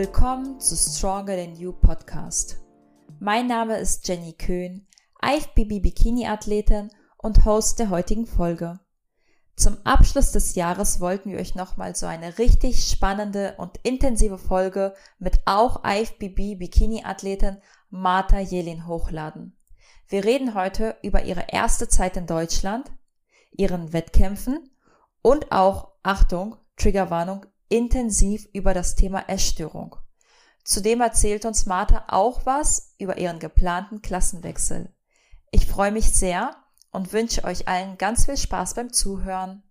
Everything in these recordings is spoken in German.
Willkommen zu Stronger Than You Podcast. Mein Name ist Jenny Köhn, IFBB Bikini Athletin und Host der heutigen Folge. Zum Abschluss des Jahres wollten wir euch nochmal so eine richtig spannende und intensive Folge mit auch IFBB Bikini Athletin Martha Jelin hochladen. Wir reden heute über ihre erste Zeit in Deutschland, ihren Wettkämpfen und auch, Achtung, Triggerwarnung, intensiv über das Thema Essstörung. Zudem erzählt uns Martha auch was über ihren geplanten Klassenwechsel. Ich freue mich sehr und wünsche euch allen ganz viel Spaß beim Zuhören.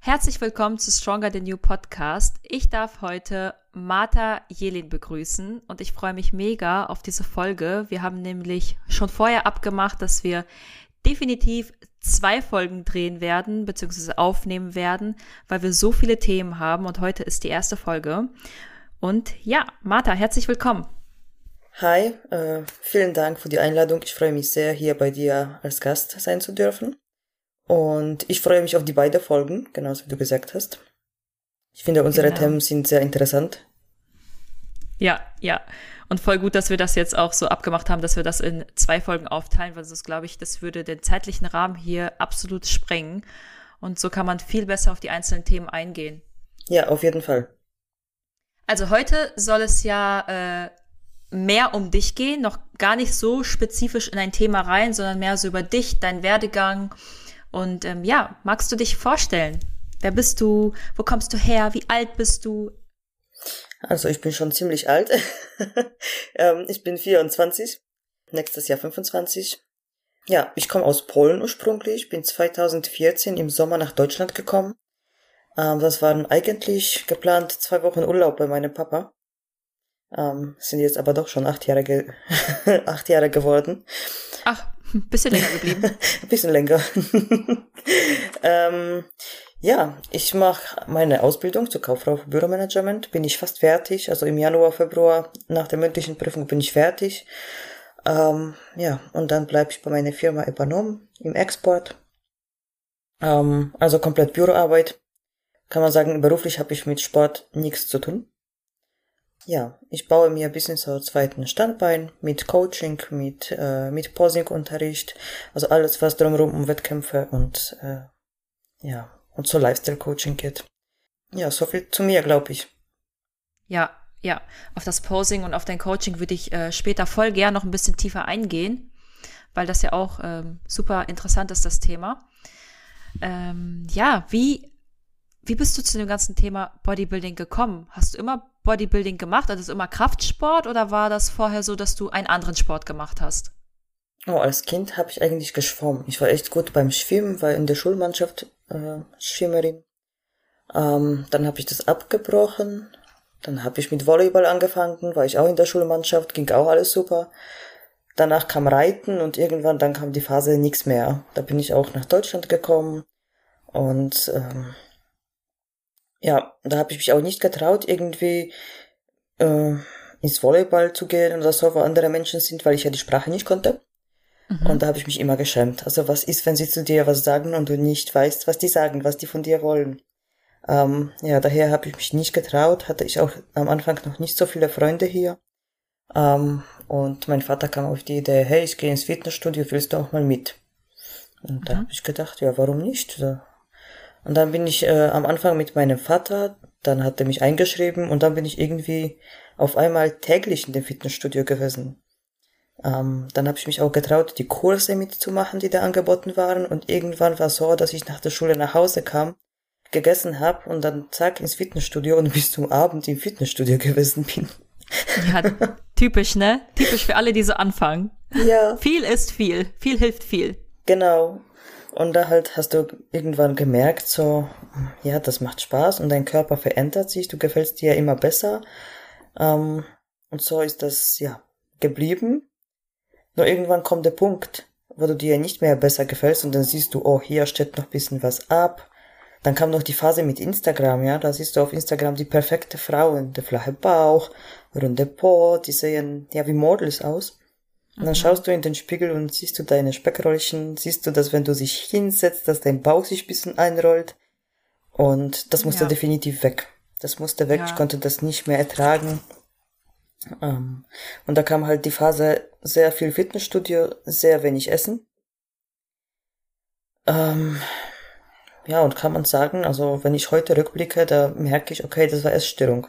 Herzlich willkommen zu Stronger Than You Podcast. Ich darf heute Martha Jelin begrüßen und ich freue mich mega auf diese Folge. Wir haben nämlich schon vorher abgemacht, dass wir definitiv zwei Folgen drehen werden, beziehungsweise aufnehmen werden, weil wir so viele Themen haben und heute ist die erste Folge. Und ja, Martha, herzlich willkommen. Hi, äh, vielen Dank für die Einladung. Ich freue mich sehr, hier bei dir als Gast sein zu dürfen. Und ich freue mich auf die beiden Folgen, genauso wie du gesagt hast. Ich finde, unsere genau. Themen sind sehr interessant. Ja, ja. Und voll gut, dass wir das jetzt auch so abgemacht haben, dass wir das in zwei Folgen aufteilen, weil sonst glaube ich, das würde den zeitlichen Rahmen hier absolut sprengen. Und so kann man viel besser auf die einzelnen Themen eingehen. Ja, auf jeden Fall. Also heute soll es ja äh, mehr um dich gehen, noch gar nicht so spezifisch in ein Thema rein, sondern mehr so über dich, deinen Werdegang. Und ähm, ja, magst du dich vorstellen? Wer bist du? Wo kommst du her? Wie alt bist du? Also ich bin schon ziemlich alt. ähm, ich bin 24, nächstes Jahr 25. Ja, ich komme aus Polen ursprünglich, bin 2014 im Sommer nach Deutschland gekommen. Ähm, das waren eigentlich geplant zwei Wochen Urlaub bei meinem Papa. Ähm, sind jetzt aber doch schon acht Jahre, ge acht Jahre geworden. Ach, ein bisschen länger geblieben. ein bisschen länger. ähm, ja, ich mache meine Ausbildung zur Kauffrau für Büromanagement. Bin ich fast fertig. Also im Januar, Februar nach der mündlichen Prüfung bin ich fertig. Ähm, ja, und dann bleibe ich bei meiner Firma übernommen im Export. Ähm, also komplett Büroarbeit. Kann man sagen, beruflich habe ich mit Sport nichts zu tun. Ja, ich baue mir ein bisschen so zweiten Standbein mit Coaching, mit, äh, mit Posing-Unterricht, also alles, was drumherum um Wettkämpfe und äh, ja, und so Lifestyle-Coaching geht. Ja, so viel zu mir, glaube ich. Ja, ja. Auf das Posing und auf dein Coaching würde ich äh, später voll gern noch ein bisschen tiefer eingehen, weil das ja auch ähm, super interessant ist, das Thema. Ähm, ja, wie, wie bist du zu dem ganzen Thema Bodybuilding gekommen? Hast du immer Bodybuilding gemacht? Also ist immer Kraftsport oder war das vorher so, dass du einen anderen Sport gemacht hast? Oh, als Kind habe ich eigentlich geschwommen. Ich war echt gut beim Schwimmen, war in der Schulmannschaft äh, Schwimmerin. Ähm, dann habe ich das abgebrochen. Dann habe ich mit Volleyball angefangen, war ich auch in der Schulmannschaft, ging auch alles super. Danach kam Reiten und irgendwann dann kam die Phase nichts mehr. Da bin ich auch nach Deutschland gekommen und ähm, ja, da habe ich mich auch nicht getraut, irgendwie äh, ins Volleyball zu gehen oder so, wo andere Menschen sind, weil ich ja die Sprache nicht konnte. Mhm. Und da habe ich mich immer geschämt. Also was ist, wenn sie zu dir was sagen und du nicht weißt, was die sagen, was die von dir wollen? Ähm, ja, daher habe ich mich nicht getraut, hatte ich auch am Anfang noch nicht so viele Freunde hier. Ähm, und mein Vater kam auf die Idee, hey, ich gehe ins Fitnessstudio, willst du auch mal mit? Und mhm. da habe ich gedacht, ja, warum nicht? Und dann bin ich äh, am Anfang mit meinem Vater, dann hat er mich eingeschrieben und dann bin ich irgendwie auf einmal täglich in dem Fitnessstudio gewesen. Ähm, dann habe ich mich auch getraut, die Kurse mitzumachen, die da angeboten waren. Und irgendwann war es so, dass ich nach der Schule nach Hause kam, gegessen habe und dann zack ins Fitnessstudio und bis zum Abend im Fitnessstudio gewesen bin. Ja, typisch, ne? Typisch für alle, die so anfangen. Ja. Viel ist viel. Viel hilft viel. Genau. Und da halt hast du irgendwann gemerkt, so, ja, das macht Spaß und dein Körper verändert sich, du gefällst dir immer besser. Ähm, und so ist das, ja, geblieben. Nur irgendwann kommt der Punkt, wo du dir nicht mehr besser gefällst und dann siehst du, oh, hier steht noch bisschen was ab. Dann kam noch die Phase mit Instagram, ja, da siehst du auf Instagram die perfekte Frauen, der flache Bauch, runde Po, die sehen ja wie Models aus. Und dann mhm. schaust du in den Spiegel und siehst du deine Speckrollchen, siehst du, dass wenn du dich hinsetzt, dass dein Bauch sich bisschen einrollt. Und das muss ja. definitiv weg. Das musste weg, ja. ich konnte das nicht mehr ertragen. Ähm, und da kam halt die Phase sehr viel Fitnessstudio, sehr wenig Essen. Ähm, ja, und kann man sagen, also wenn ich heute rückblicke, da merke ich, okay, das war Essstörung.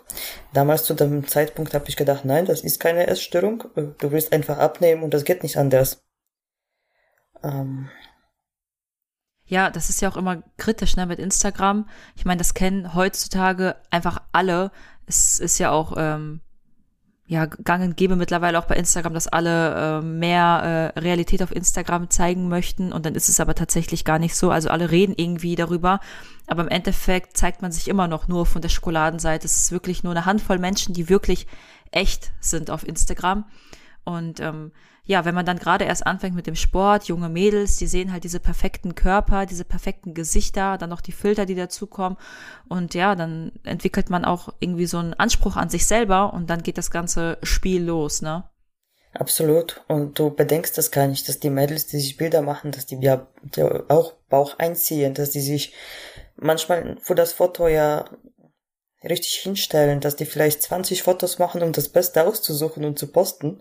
Damals zu dem Zeitpunkt habe ich gedacht, nein, das ist keine Essstörung. Du willst einfach abnehmen und das geht nicht anders. Ähm. Ja, das ist ja auch immer kritisch, ne, mit Instagram. Ich meine, das kennen heutzutage einfach alle. Es ist ja auch ähm, ja, gang und gäbe mittlerweile auch bei Instagram, dass alle äh, mehr äh, Realität auf Instagram zeigen möchten und dann ist es aber tatsächlich gar nicht so. Also alle reden irgendwie darüber, aber im Endeffekt zeigt man sich immer noch nur von der Schokoladenseite. Es ist wirklich nur eine Handvoll Menschen, die wirklich echt sind auf Instagram. Und ähm, ja, wenn man dann gerade erst anfängt mit dem Sport, junge Mädels, die sehen halt diese perfekten Körper, diese perfekten Gesichter, dann noch die Filter, die dazukommen. Und ja, dann entwickelt man auch irgendwie so einen Anspruch an sich selber und dann geht das ganze Spiel los, ne? Absolut. Und du bedenkst das gar nicht, dass die Mädels, die sich Bilder machen, dass die ja, auch Bauch einziehen, dass die sich manchmal für das Foto ja richtig hinstellen, dass die vielleicht 20 Fotos machen, um das Beste auszusuchen und zu posten.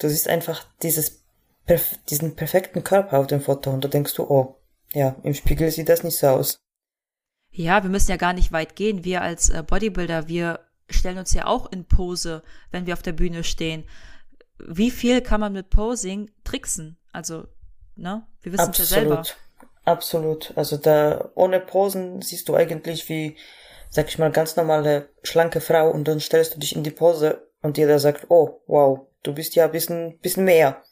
Du siehst einfach dieses, diesen perfekten Körper auf dem Foto und da denkst du, oh, ja, im Spiegel sieht das nicht so aus. Ja, wir müssen ja gar nicht weit gehen. Wir als äh, Bodybuilder, wir stellen uns ja auch in Pose, wenn wir auf der Bühne stehen. Wie viel kann man mit Posing tricksen? Also, ne? Wir wissen es ja selber. Absolut. Also da ohne Posen siehst du eigentlich wie, sag ich mal, ganz normale schlanke Frau und dann stellst du dich in die Pose und jeder sagt, oh, wow, du bist ja ein bisschen, bisschen mehr.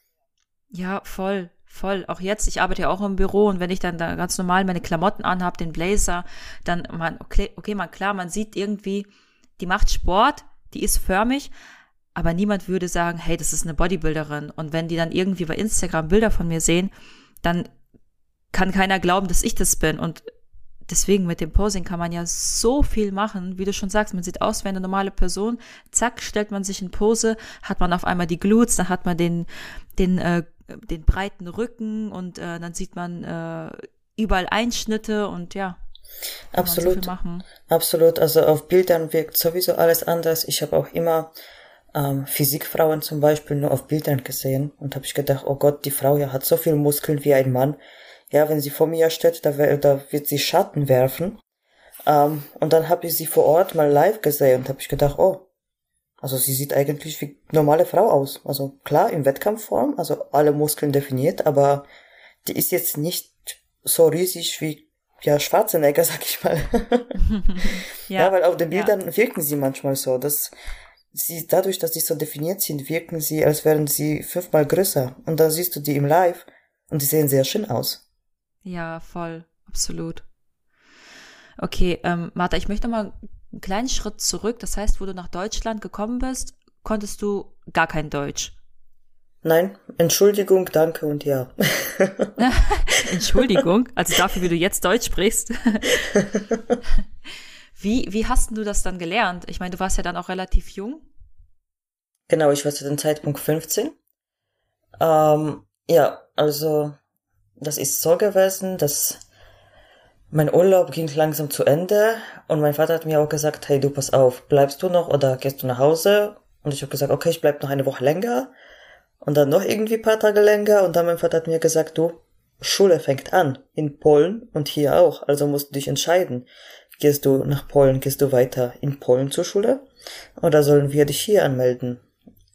Ja, voll, voll. Auch jetzt, ich arbeite ja auch im Büro und wenn ich dann da ganz normal meine Klamotten anhab, den Blazer, dann man, okay, okay, man klar, man sieht irgendwie, die macht Sport, die ist förmig, aber niemand würde sagen, hey, das ist eine Bodybuilderin. Und wenn die dann irgendwie bei Instagram Bilder von mir sehen, dann kann keiner glauben, dass ich das bin. Und deswegen mit dem Posing kann man ja so viel machen, wie du schon sagst, man sieht aus wie eine normale Person, zack, stellt man sich in Pose, hat man auf einmal die Glutes, dann hat man den, den, äh, den breiten Rücken und äh, dann sieht man äh, überall Einschnitte und ja. Absolut. So Absolut. Also auf Bildern wirkt sowieso alles anders. Ich habe auch immer ähm, Physikfrauen zum Beispiel nur auf Bildern gesehen und habe ich gedacht, oh Gott, die Frau ja hat so viel Muskeln wie ein Mann ja, wenn sie vor mir steht, da, da wird sie Schatten werfen. Ähm, und dann habe ich sie vor Ort mal live gesehen und habe ich gedacht, oh, also sie sieht eigentlich wie normale Frau aus. Also klar, in Wettkampfform, also alle Muskeln definiert, aber die ist jetzt nicht so riesig wie ja Schwarzenegger, sag ich mal. ja, ja, weil auf den Bildern ja. wirken sie manchmal so, dass sie dadurch, dass sie so definiert sind, wirken sie, als wären sie fünfmal größer. Und dann siehst du die im Live und die sehen sehr schön aus. Ja, voll, absolut. Okay, ähm, Martha, ich möchte mal einen kleinen Schritt zurück. Das heißt, wo du nach Deutschland gekommen bist, konntest du gar kein Deutsch. Nein, Entschuldigung, danke und ja. Entschuldigung, also dafür, wie du jetzt Deutsch sprichst. wie, wie hast du das dann gelernt? Ich meine, du warst ja dann auch relativ jung. Genau, ich war zu dem Zeitpunkt 15. Ähm, ja, also das ist so gewesen, dass mein Urlaub ging langsam zu Ende und mein Vater hat mir auch gesagt, hey, du pass auf, bleibst du noch oder gehst du nach Hause? Und ich habe gesagt, okay, ich bleib noch eine Woche länger und dann noch irgendwie paar Tage länger und dann mein Vater hat mir gesagt, du, Schule fängt an in Polen und hier auch, also musst du dich entscheiden. Gehst du nach Polen, gehst du weiter in Polen zur Schule oder sollen wir dich hier anmelden?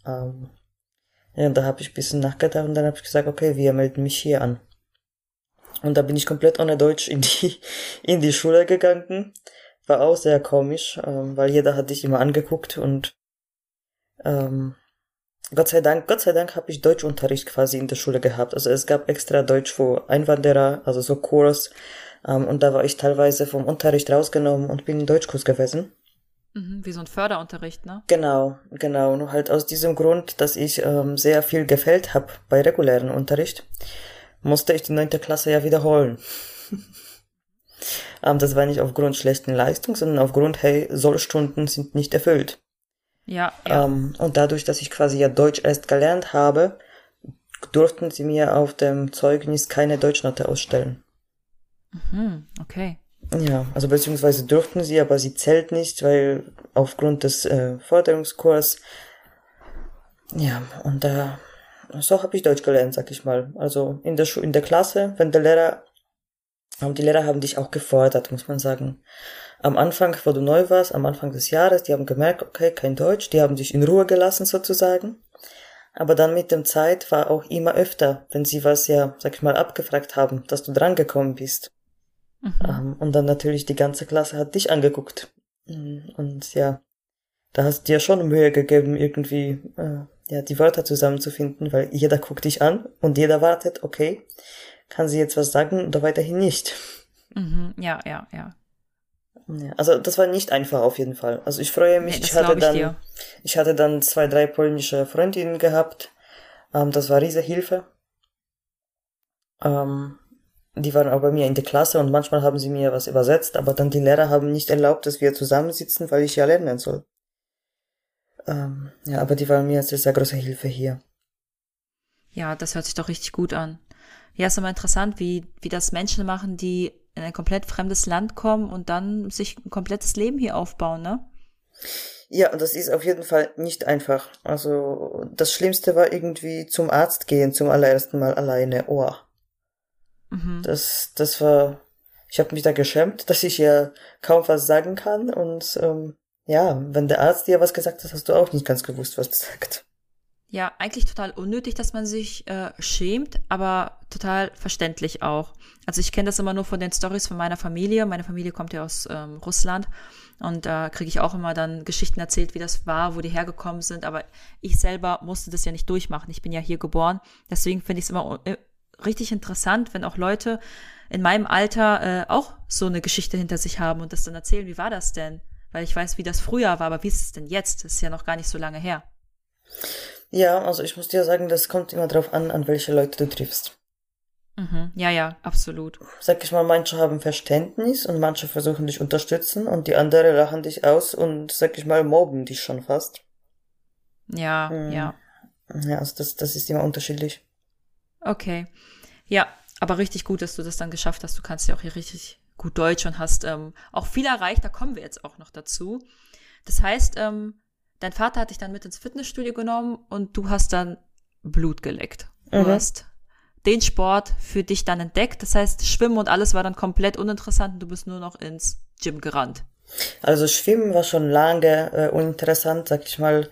Ähm, ja, da habe ich ein bisschen nachgedacht und dann habe ich gesagt, okay, wir melden mich hier an. Und da bin ich komplett ohne Deutsch in die, in die Schule gegangen. War auch sehr komisch, ähm, weil jeder hat dich immer angeguckt und ähm, Gott sei Dank, Gott sei Dank habe ich Deutschunterricht quasi in der Schule gehabt. Also es gab extra Deutsch für Einwanderer, also so Kurs. Ähm, und da war ich teilweise vom Unterricht rausgenommen und bin in Deutschkurs gewesen. Mhm, wie so ein Förderunterricht, ne? Genau, genau. Nur halt aus diesem Grund, dass ich ähm, sehr viel gefällt habe bei regulären Unterricht musste ich die neunte Klasse ja wiederholen. ähm, das war nicht aufgrund schlechten Leistung, sondern aufgrund, hey, Sollstunden sind nicht erfüllt. Ja. ja. Ähm, und dadurch, dass ich quasi ja Deutsch erst gelernt habe, durften sie mir auf dem Zeugnis keine Deutschnote ausstellen. Mhm, okay. Ja, also beziehungsweise durften sie, aber sie zählt nicht, weil aufgrund des äh, Förderungskurs. Ja, und da so habe ich Deutsch gelernt, sag ich mal. Also in der Schu in der Klasse, wenn der Lehrer und die Lehrer haben dich auch gefordert, muss man sagen. Am Anfang, wo du neu warst, am Anfang des Jahres, die haben gemerkt, okay, kein Deutsch, die haben dich in Ruhe gelassen sozusagen. Aber dann mit dem Zeit war auch immer öfter, wenn sie was ja, sag ich mal, abgefragt haben, dass du drangekommen bist. Mhm. Ähm, und dann natürlich die ganze Klasse hat dich angeguckt. Mm, und ja, da hast du dir schon Mühe gegeben, irgendwie äh, ja, die Wörter zusammenzufinden, weil jeder guckt dich an und jeder wartet, okay, kann sie jetzt was sagen oder weiterhin nicht. Mhm, ja, ja, ja. Ja, also das war nicht einfach auf jeden Fall. Also ich freue mich. Nee, ich hatte dann, ich, ich, hatte dann zwei, drei polnische Freundinnen gehabt. Ähm, das war riesige Hilfe. Ähm, die waren auch bei mir in der Klasse und manchmal haben sie mir was übersetzt, aber dann die Lehrer haben nicht erlaubt, dass wir zusammensitzen, weil ich ja lernen soll. Ähm, ja, aber die waren mir eine sehr große Hilfe hier. Ja, das hört sich doch richtig gut an. Ja, ist immer interessant, wie, wie das Menschen machen, die in ein komplett fremdes Land kommen und dann sich ein komplettes Leben hier aufbauen, ne? Ja, und das ist auf jeden Fall nicht einfach. Also das Schlimmste war irgendwie zum Arzt gehen, zum allerersten Mal alleine. Oh. Mhm. Das, das war, ich habe mich da geschämt, dass ich ja kaum was sagen kann. Und ähm, ja, wenn der Arzt dir was gesagt hat, hast du auch nicht ganz gewusst, was er sagt. Ja, eigentlich total unnötig, dass man sich äh, schämt, aber total verständlich auch. Also ich kenne das immer nur von den Stories von meiner Familie. Meine Familie kommt ja aus ähm, Russland und da äh, kriege ich auch immer dann Geschichten erzählt, wie das war, wo die hergekommen sind. Aber ich selber musste das ja nicht durchmachen. Ich bin ja hier geboren. Deswegen finde ich es immer äh, richtig interessant, wenn auch Leute in meinem Alter äh, auch so eine Geschichte hinter sich haben und das dann erzählen, wie war das denn? Weil ich weiß, wie das früher war, aber wie ist es denn jetzt? Das ist ja noch gar nicht so lange her. Ja, also ich muss dir sagen, das kommt immer drauf an, an welche Leute du triffst. Mhm. Ja, ja, absolut. Sag ich mal, manche haben Verständnis und manche versuchen dich unterstützen und die andere lachen dich aus und, sag ich mal, mobben dich schon fast. Ja, mhm. ja. Ja, also das, das ist immer unterschiedlich. Okay. Ja, aber richtig gut, dass du das dann geschafft hast. Du kannst ja auch hier richtig gut Deutsch und hast ähm, auch viel erreicht. Da kommen wir jetzt auch noch dazu. Das heißt, ähm, dein Vater hat dich dann mit ins Fitnessstudio genommen und du hast dann Blut geleckt. Du mhm. hast den Sport für dich dann entdeckt. Das heißt, Schwimmen und alles war dann komplett uninteressant und du bist nur noch ins Gym gerannt. Also Schwimmen war schon lange äh, uninteressant, sag ich mal.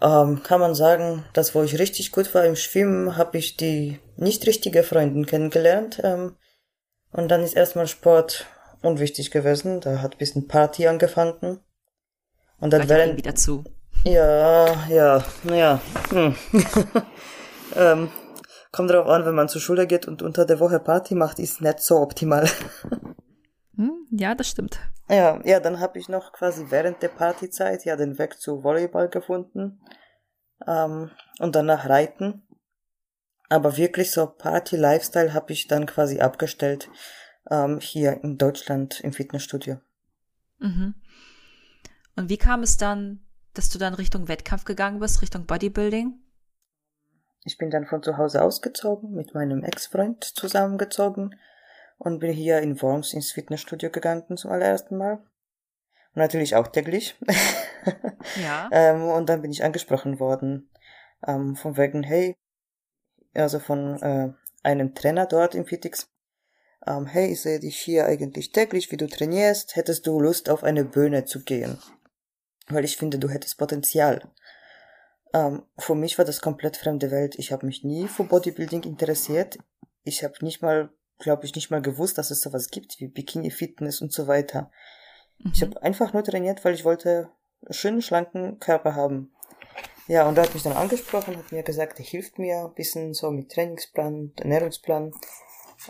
Ähm, kann man sagen, dass wo ich richtig gut war im Schwimmen, habe ich die nicht richtige Freundin kennengelernt. Ähm, und dann ist erstmal Sport unwichtig gewesen. Da hat ein bisschen Party angefangen. Und dann während wieder zu. Ja, ja, naja. Hm. ähm, kommt darauf an, wenn man zur Schule geht und unter der Woche Party macht, ist nicht so optimal. Hm, ja, das stimmt. Ja, ja, dann habe ich noch quasi während der Partyzeit ja den Weg zu Volleyball gefunden ähm, und danach Reiten. Aber wirklich so Party-Lifestyle habe ich dann quasi abgestellt ähm, hier in Deutschland im Fitnessstudio. Mhm. Und wie kam es dann, dass du dann Richtung Wettkampf gegangen bist, Richtung Bodybuilding? Ich bin dann von zu Hause ausgezogen, mit meinem Ex-Freund zusammengezogen und bin hier in Worms ins Fitnessstudio gegangen zum allerersten Mal. Und natürlich auch täglich. Ja. ähm, und dann bin ich angesprochen worden, ähm, von wegen, hey, also von äh, einem Trainer dort im Fitix, ähm, hey, ich sehe dich hier eigentlich täglich, wie du trainierst, hättest du Lust auf eine Bühne zu gehen? Weil ich finde, du hättest Potenzial. Ähm, für mich war das komplett fremde Welt. Ich habe mich nie für Bodybuilding interessiert. Ich habe nicht mal, glaube ich, nicht mal gewusst, dass es sowas gibt wie Bikini-Fitness und so weiter. Mhm. Ich habe einfach nur trainiert, weil ich wollte schönen, schlanken Körper haben. Ja, und er hat mich dann angesprochen, hat mir gesagt, er hilft mir ein bisschen so mit Trainingsplan, Ernährungsplan.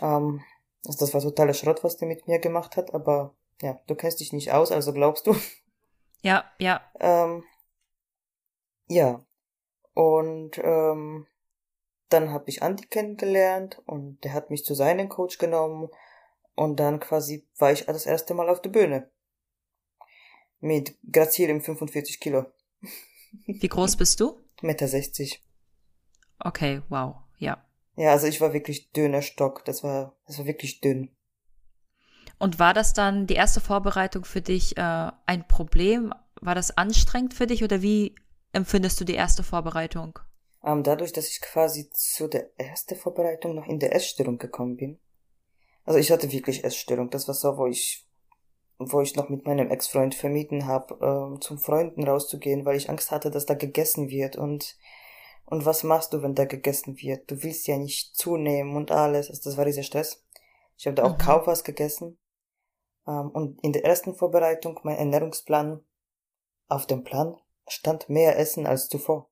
Ähm, also das war totaler Schrott, was der mit mir gemacht hat, aber ja, du kennst dich nicht aus, also glaubst du. Ja, ja. Ähm, ja. Und ähm, dann habe ich Andi kennengelernt und der hat mich zu seinem Coach genommen und dann quasi war ich das erste Mal auf der Bühne. Mit grazilem 45 Kilo. Wie groß bist du? Meter 60. Okay, wow, ja. Ja, also ich war wirklich dünner Stock. Das war, das war wirklich dünn. Und war das dann die erste Vorbereitung für dich äh, ein Problem? War das anstrengend für dich oder wie empfindest du die erste Vorbereitung? Ähm, dadurch, dass ich quasi zu der ersten Vorbereitung noch in der Essstörung gekommen bin. Also ich hatte wirklich Essstörung. Das war so, wo ich, wo ich noch mit meinem Ex-Freund vermieden habe, ähm, zum Freunden rauszugehen, weil ich Angst hatte, dass da gegessen wird und und was machst du, wenn da gegessen wird? Du willst ja nicht zunehmen und alles. Also das war dieser Stress. Ich habe da auch mhm. kaum was gegessen. Ähm, und in der ersten Vorbereitung, mein Ernährungsplan, auf dem Plan stand mehr Essen als zuvor.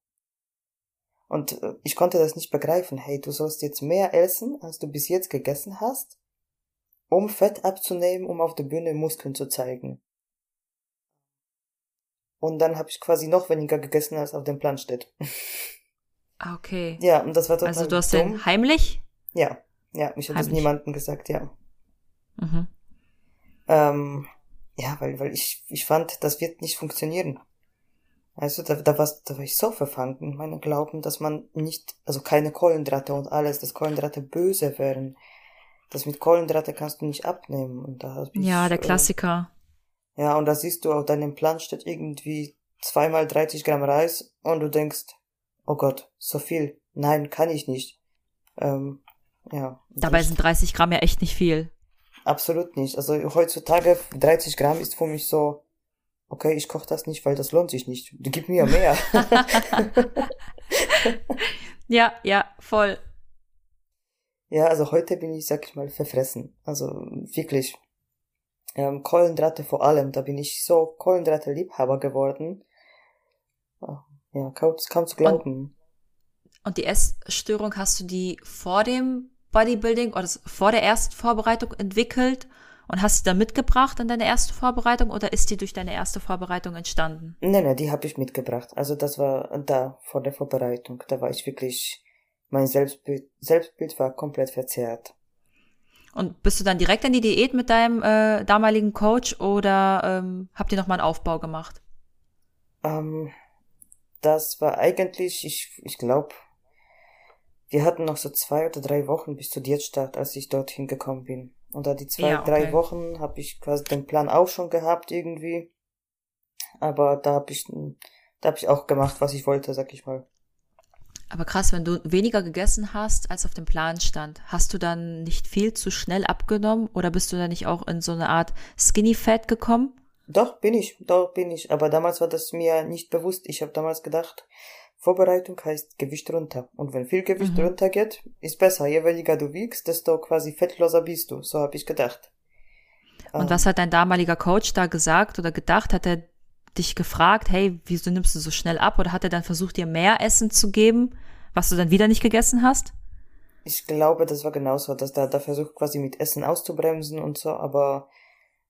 Und äh, ich konnte das nicht begreifen. Hey, du sollst jetzt mehr essen, als du bis jetzt gegessen hast, um Fett abzunehmen, um auf der Bühne Muskeln zu zeigen. Und dann habe ich quasi noch weniger gegessen, als auf dem Plan steht. Ah, okay. Ja, und das war total Also du hast dumm. den heimlich? Ja, ja, ich habe das niemandem gesagt, ja. Mhm. Ähm, ja, weil, weil ich, ich fand, das wird nicht funktionieren. Also da, da, war, da war ich so verfangen in meinem Glauben, dass man nicht, also keine Kohlenhydrate und alles, dass Kohlenhydrate böse wären. Das mit Kohlenhydrate kannst du nicht abnehmen. Und da ja, der äh, Klassiker. Äh, ja, und da siehst du auf deinem Plan steht irgendwie zweimal 30 Gramm Reis und du denkst, oh Gott, so viel. Nein, kann ich nicht. Ähm, ja. Dabei sind 30 Gramm ja echt nicht viel. Absolut nicht. Also heutzutage 30 Gramm ist für mich so, okay, ich koche das nicht, weil das lohnt sich nicht. Gib mir mehr. ja, ja, voll. Ja, also heute bin ich, sag ich mal, verfressen. Also wirklich. Ähm, Kohlenhydrate vor allem, da bin ich so Kohlenhydrate-Liebhaber geworden. Ja, kaum, kaum zu glauben. Und, und die Essstörung hast du die vor dem Bodybuilding oder vor der ersten Vorbereitung entwickelt und hast sie dann mitgebracht in deine erste Vorbereitung oder ist die durch deine erste Vorbereitung entstanden? Nein, nein, die habe ich mitgebracht. Also das war da vor der Vorbereitung. Da war ich wirklich, mein Selbstbild, Selbstbild war komplett verzerrt. Und bist du dann direkt in die Diät mit deinem äh, damaligen Coach oder ähm, habt ihr nochmal einen Aufbau gemacht? Ähm, das war eigentlich, ich, ich glaube, wir hatten noch so zwei oder drei Wochen bis zu Diätstart, als ich dorthin gekommen bin. Und da die zwei, ja, okay. drei Wochen habe ich quasi den Plan auch schon gehabt irgendwie. Aber da habe ich, da habe ich auch gemacht, was ich wollte, sag ich mal. Aber krass, wenn du weniger gegessen hast, als auf dem Plan stand, hast du dann nicht viel zu schnell abgenommen oder bist du dann nicht auch in so eine Art Skinny Fat gekommen? Doch, bin ich, doch bin ich. Aber damals war das mir nicht bewusst. Ich habe damals gedacht, Vorbereitung heißt Gewicht runter. Und wenn viel Gewicht mhm. runter geht, ist besser. Je weniger du wiegst, desto quasi fettloser bist du. So habe ich gedacht. Und ähm. was hat dein damaliger Coach da gesagt oder gedacht? Hat er dich gefragt, hey, wieso nimmst du so schnell ab? Oder hat er dann versucht, dir mehr Essen zu geben, was du dann wieder nicht gegessen hast? Ich glaube, das war genauso, dass der da versucht, quasi mit Essen auszubremsen und so, aber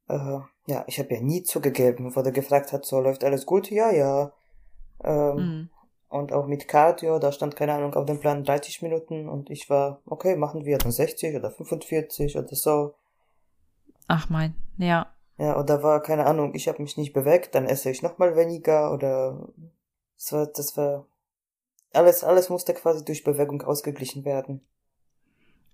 äh, ja, ich habe ja nie zugegeben, wo der gefragt hat, so läuft alles gut, ja, ja. Ähm, mhm. Und auch mit Cardio, da stand keine Ahnung auf dem Plan 30 Minuten und ich war, okay, machen wir dann 60 oder 45 oder so. Ach mein, ja. Ja, oder war, keine Ahnung, ich habe mich nicht bewegt, dann esse ich nochmal weniger oder das war, das war alles, alles musste quasi durch Bewegung ausgeglichen werden.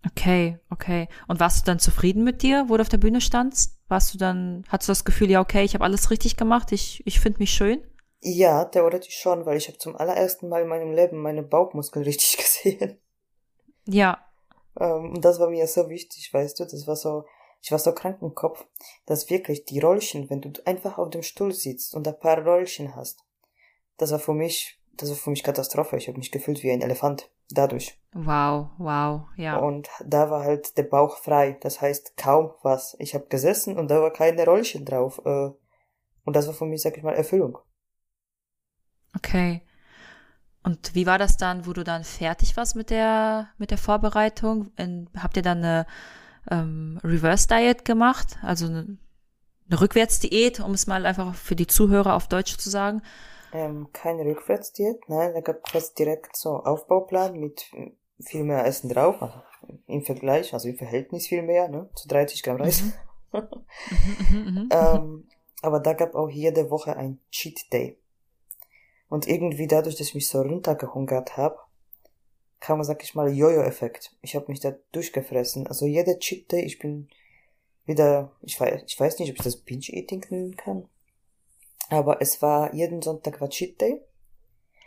Okay, okay. Und warst du dann zufrieden mit dir, wo du auf der Bühne standst? Warst du dann, hattest du das Gefühl, ja, okay, ich habe alles richtig gemacht, ich, ich finde mich schön? Ja, theoretisch schon, weil ich habe zum allerersten Mal in meinem Leben meine Bauchmuskeln richtig gesehen. Ja. Ähm, und das war mir so wichtig, weißt du, das war so, ich war so krank im Kopf, dass wirklich die Rollchen, wenn du einfach auf dem Stuhl sitzt und ein paar Rollchen hast, das war für mich, das war für mich Katastrophe. Ich habe mich gefühlt wie ein Elefant dadurch. Wow, wow, ja. Und da war halt der Bauch frei, das heißt kaum was. Ich habe gesessen und da war keine Rollchen drauf. Äh, und das war für mich, sag ich mal, Erfüllung. Okay. Und wie war das dann, wo du dann fertig warst mit der mit der Vorbereitung? In, habt ihr dann eine ähm, Reverse Diet gemacht, also eine, eine Rückwärtsdiät, um es mal einfach für die Zuhörer auf Deutsch zu sagen? Ähm, keine Rückwärtsdiät, nein, da gab es direkt so Aufbauplan mit viel mehr Essen drauf, also im Vergleich, also im Verhältnis viel mehr, ne, zu 30 Gramm Reis. Mhm. Mhm, mhm, ähm, aber da gab auch jede Woche ein Cheat Day. Und irgendwie dadurch, dass ich mich so runtergehungert habe, kam, sag ich mal, Jojo-Effekt. Ich habe mich da durchgefressen. Also jeder Cheat Day, ich bin wieder, ich weiß, ich weiß nicht, ob ich das Binge-Eating nennen kann. Aber es war jeden Sonntag war Cheat Day.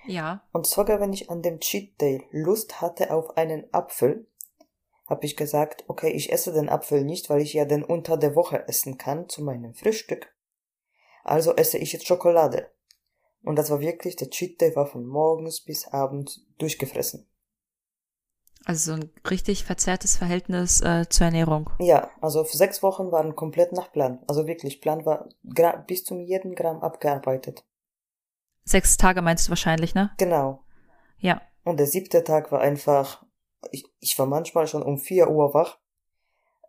Ja. Und sogar wenn ich an dem Cheat Day Lust hatte auf einen Apfel, habe ich gesagt, okay, ich esse den Apfel nicht, weil ich ja den unter der Woche essen kann zu meinem Frühstück. Also esse ich jetzt Schokolade. Und das war wirklich, der Cheat Day war von morgens bis abends durchgefressen. Also so ein richtig verzerrtes Verhältnis äh, zur Ernährung. Ja, also für sechs Wochen waren komplett nach Plan. Also wirklich, Plan war bis zum jeden Gramm abgearbeitet. Sechs Tage meinst du wahrscheinlich, ne? Genau. Ja. Und der siebte Tag war einfach, ich, ich war manchmal schon um vier Uhr wach,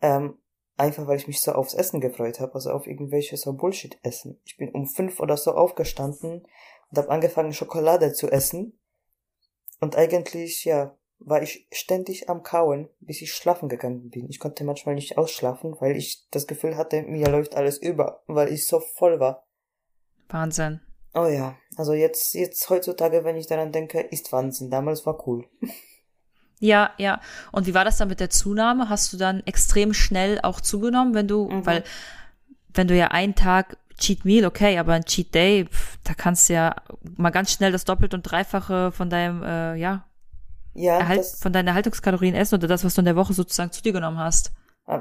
ähm, einfach weil ich mich so aufs Essen gefreut habe, also auf irgendwelche so Bullshit-Essen. Ich bin um fünf oder so aufgestanden und habe angefangen, Schokolade zu essen. Und eigentlich, ja, war ich ständig am Kauen, bis ich schlafen gegangen bin. Ich konnte manchmal nicht ausschlafen, weil ich das Gefühl hatte, mir läuft alles über, weil ich so voll war. Wahnsinn. Oh ja, also jetzt, jetzt heutzutage, wenn ich daran denke, ist Wahnsinn. Damals war cool. Ja, ja. Und wie war das dann mit der Zunahme? Hast du dann extrem schnell auch zugenommen, wenn du, mhm. weil, wenn du ja einen Tag Cheat Meal, okay, aber ein Cheat Day, pff, da kannst du ja mal ganz schnell das Doppelte und Dreifache von deinem, äh, ja, ja Erhalt, von deinen Erhaltungskalorien essen oder das, was du in der Woche sozusagen zu dir genommen hast.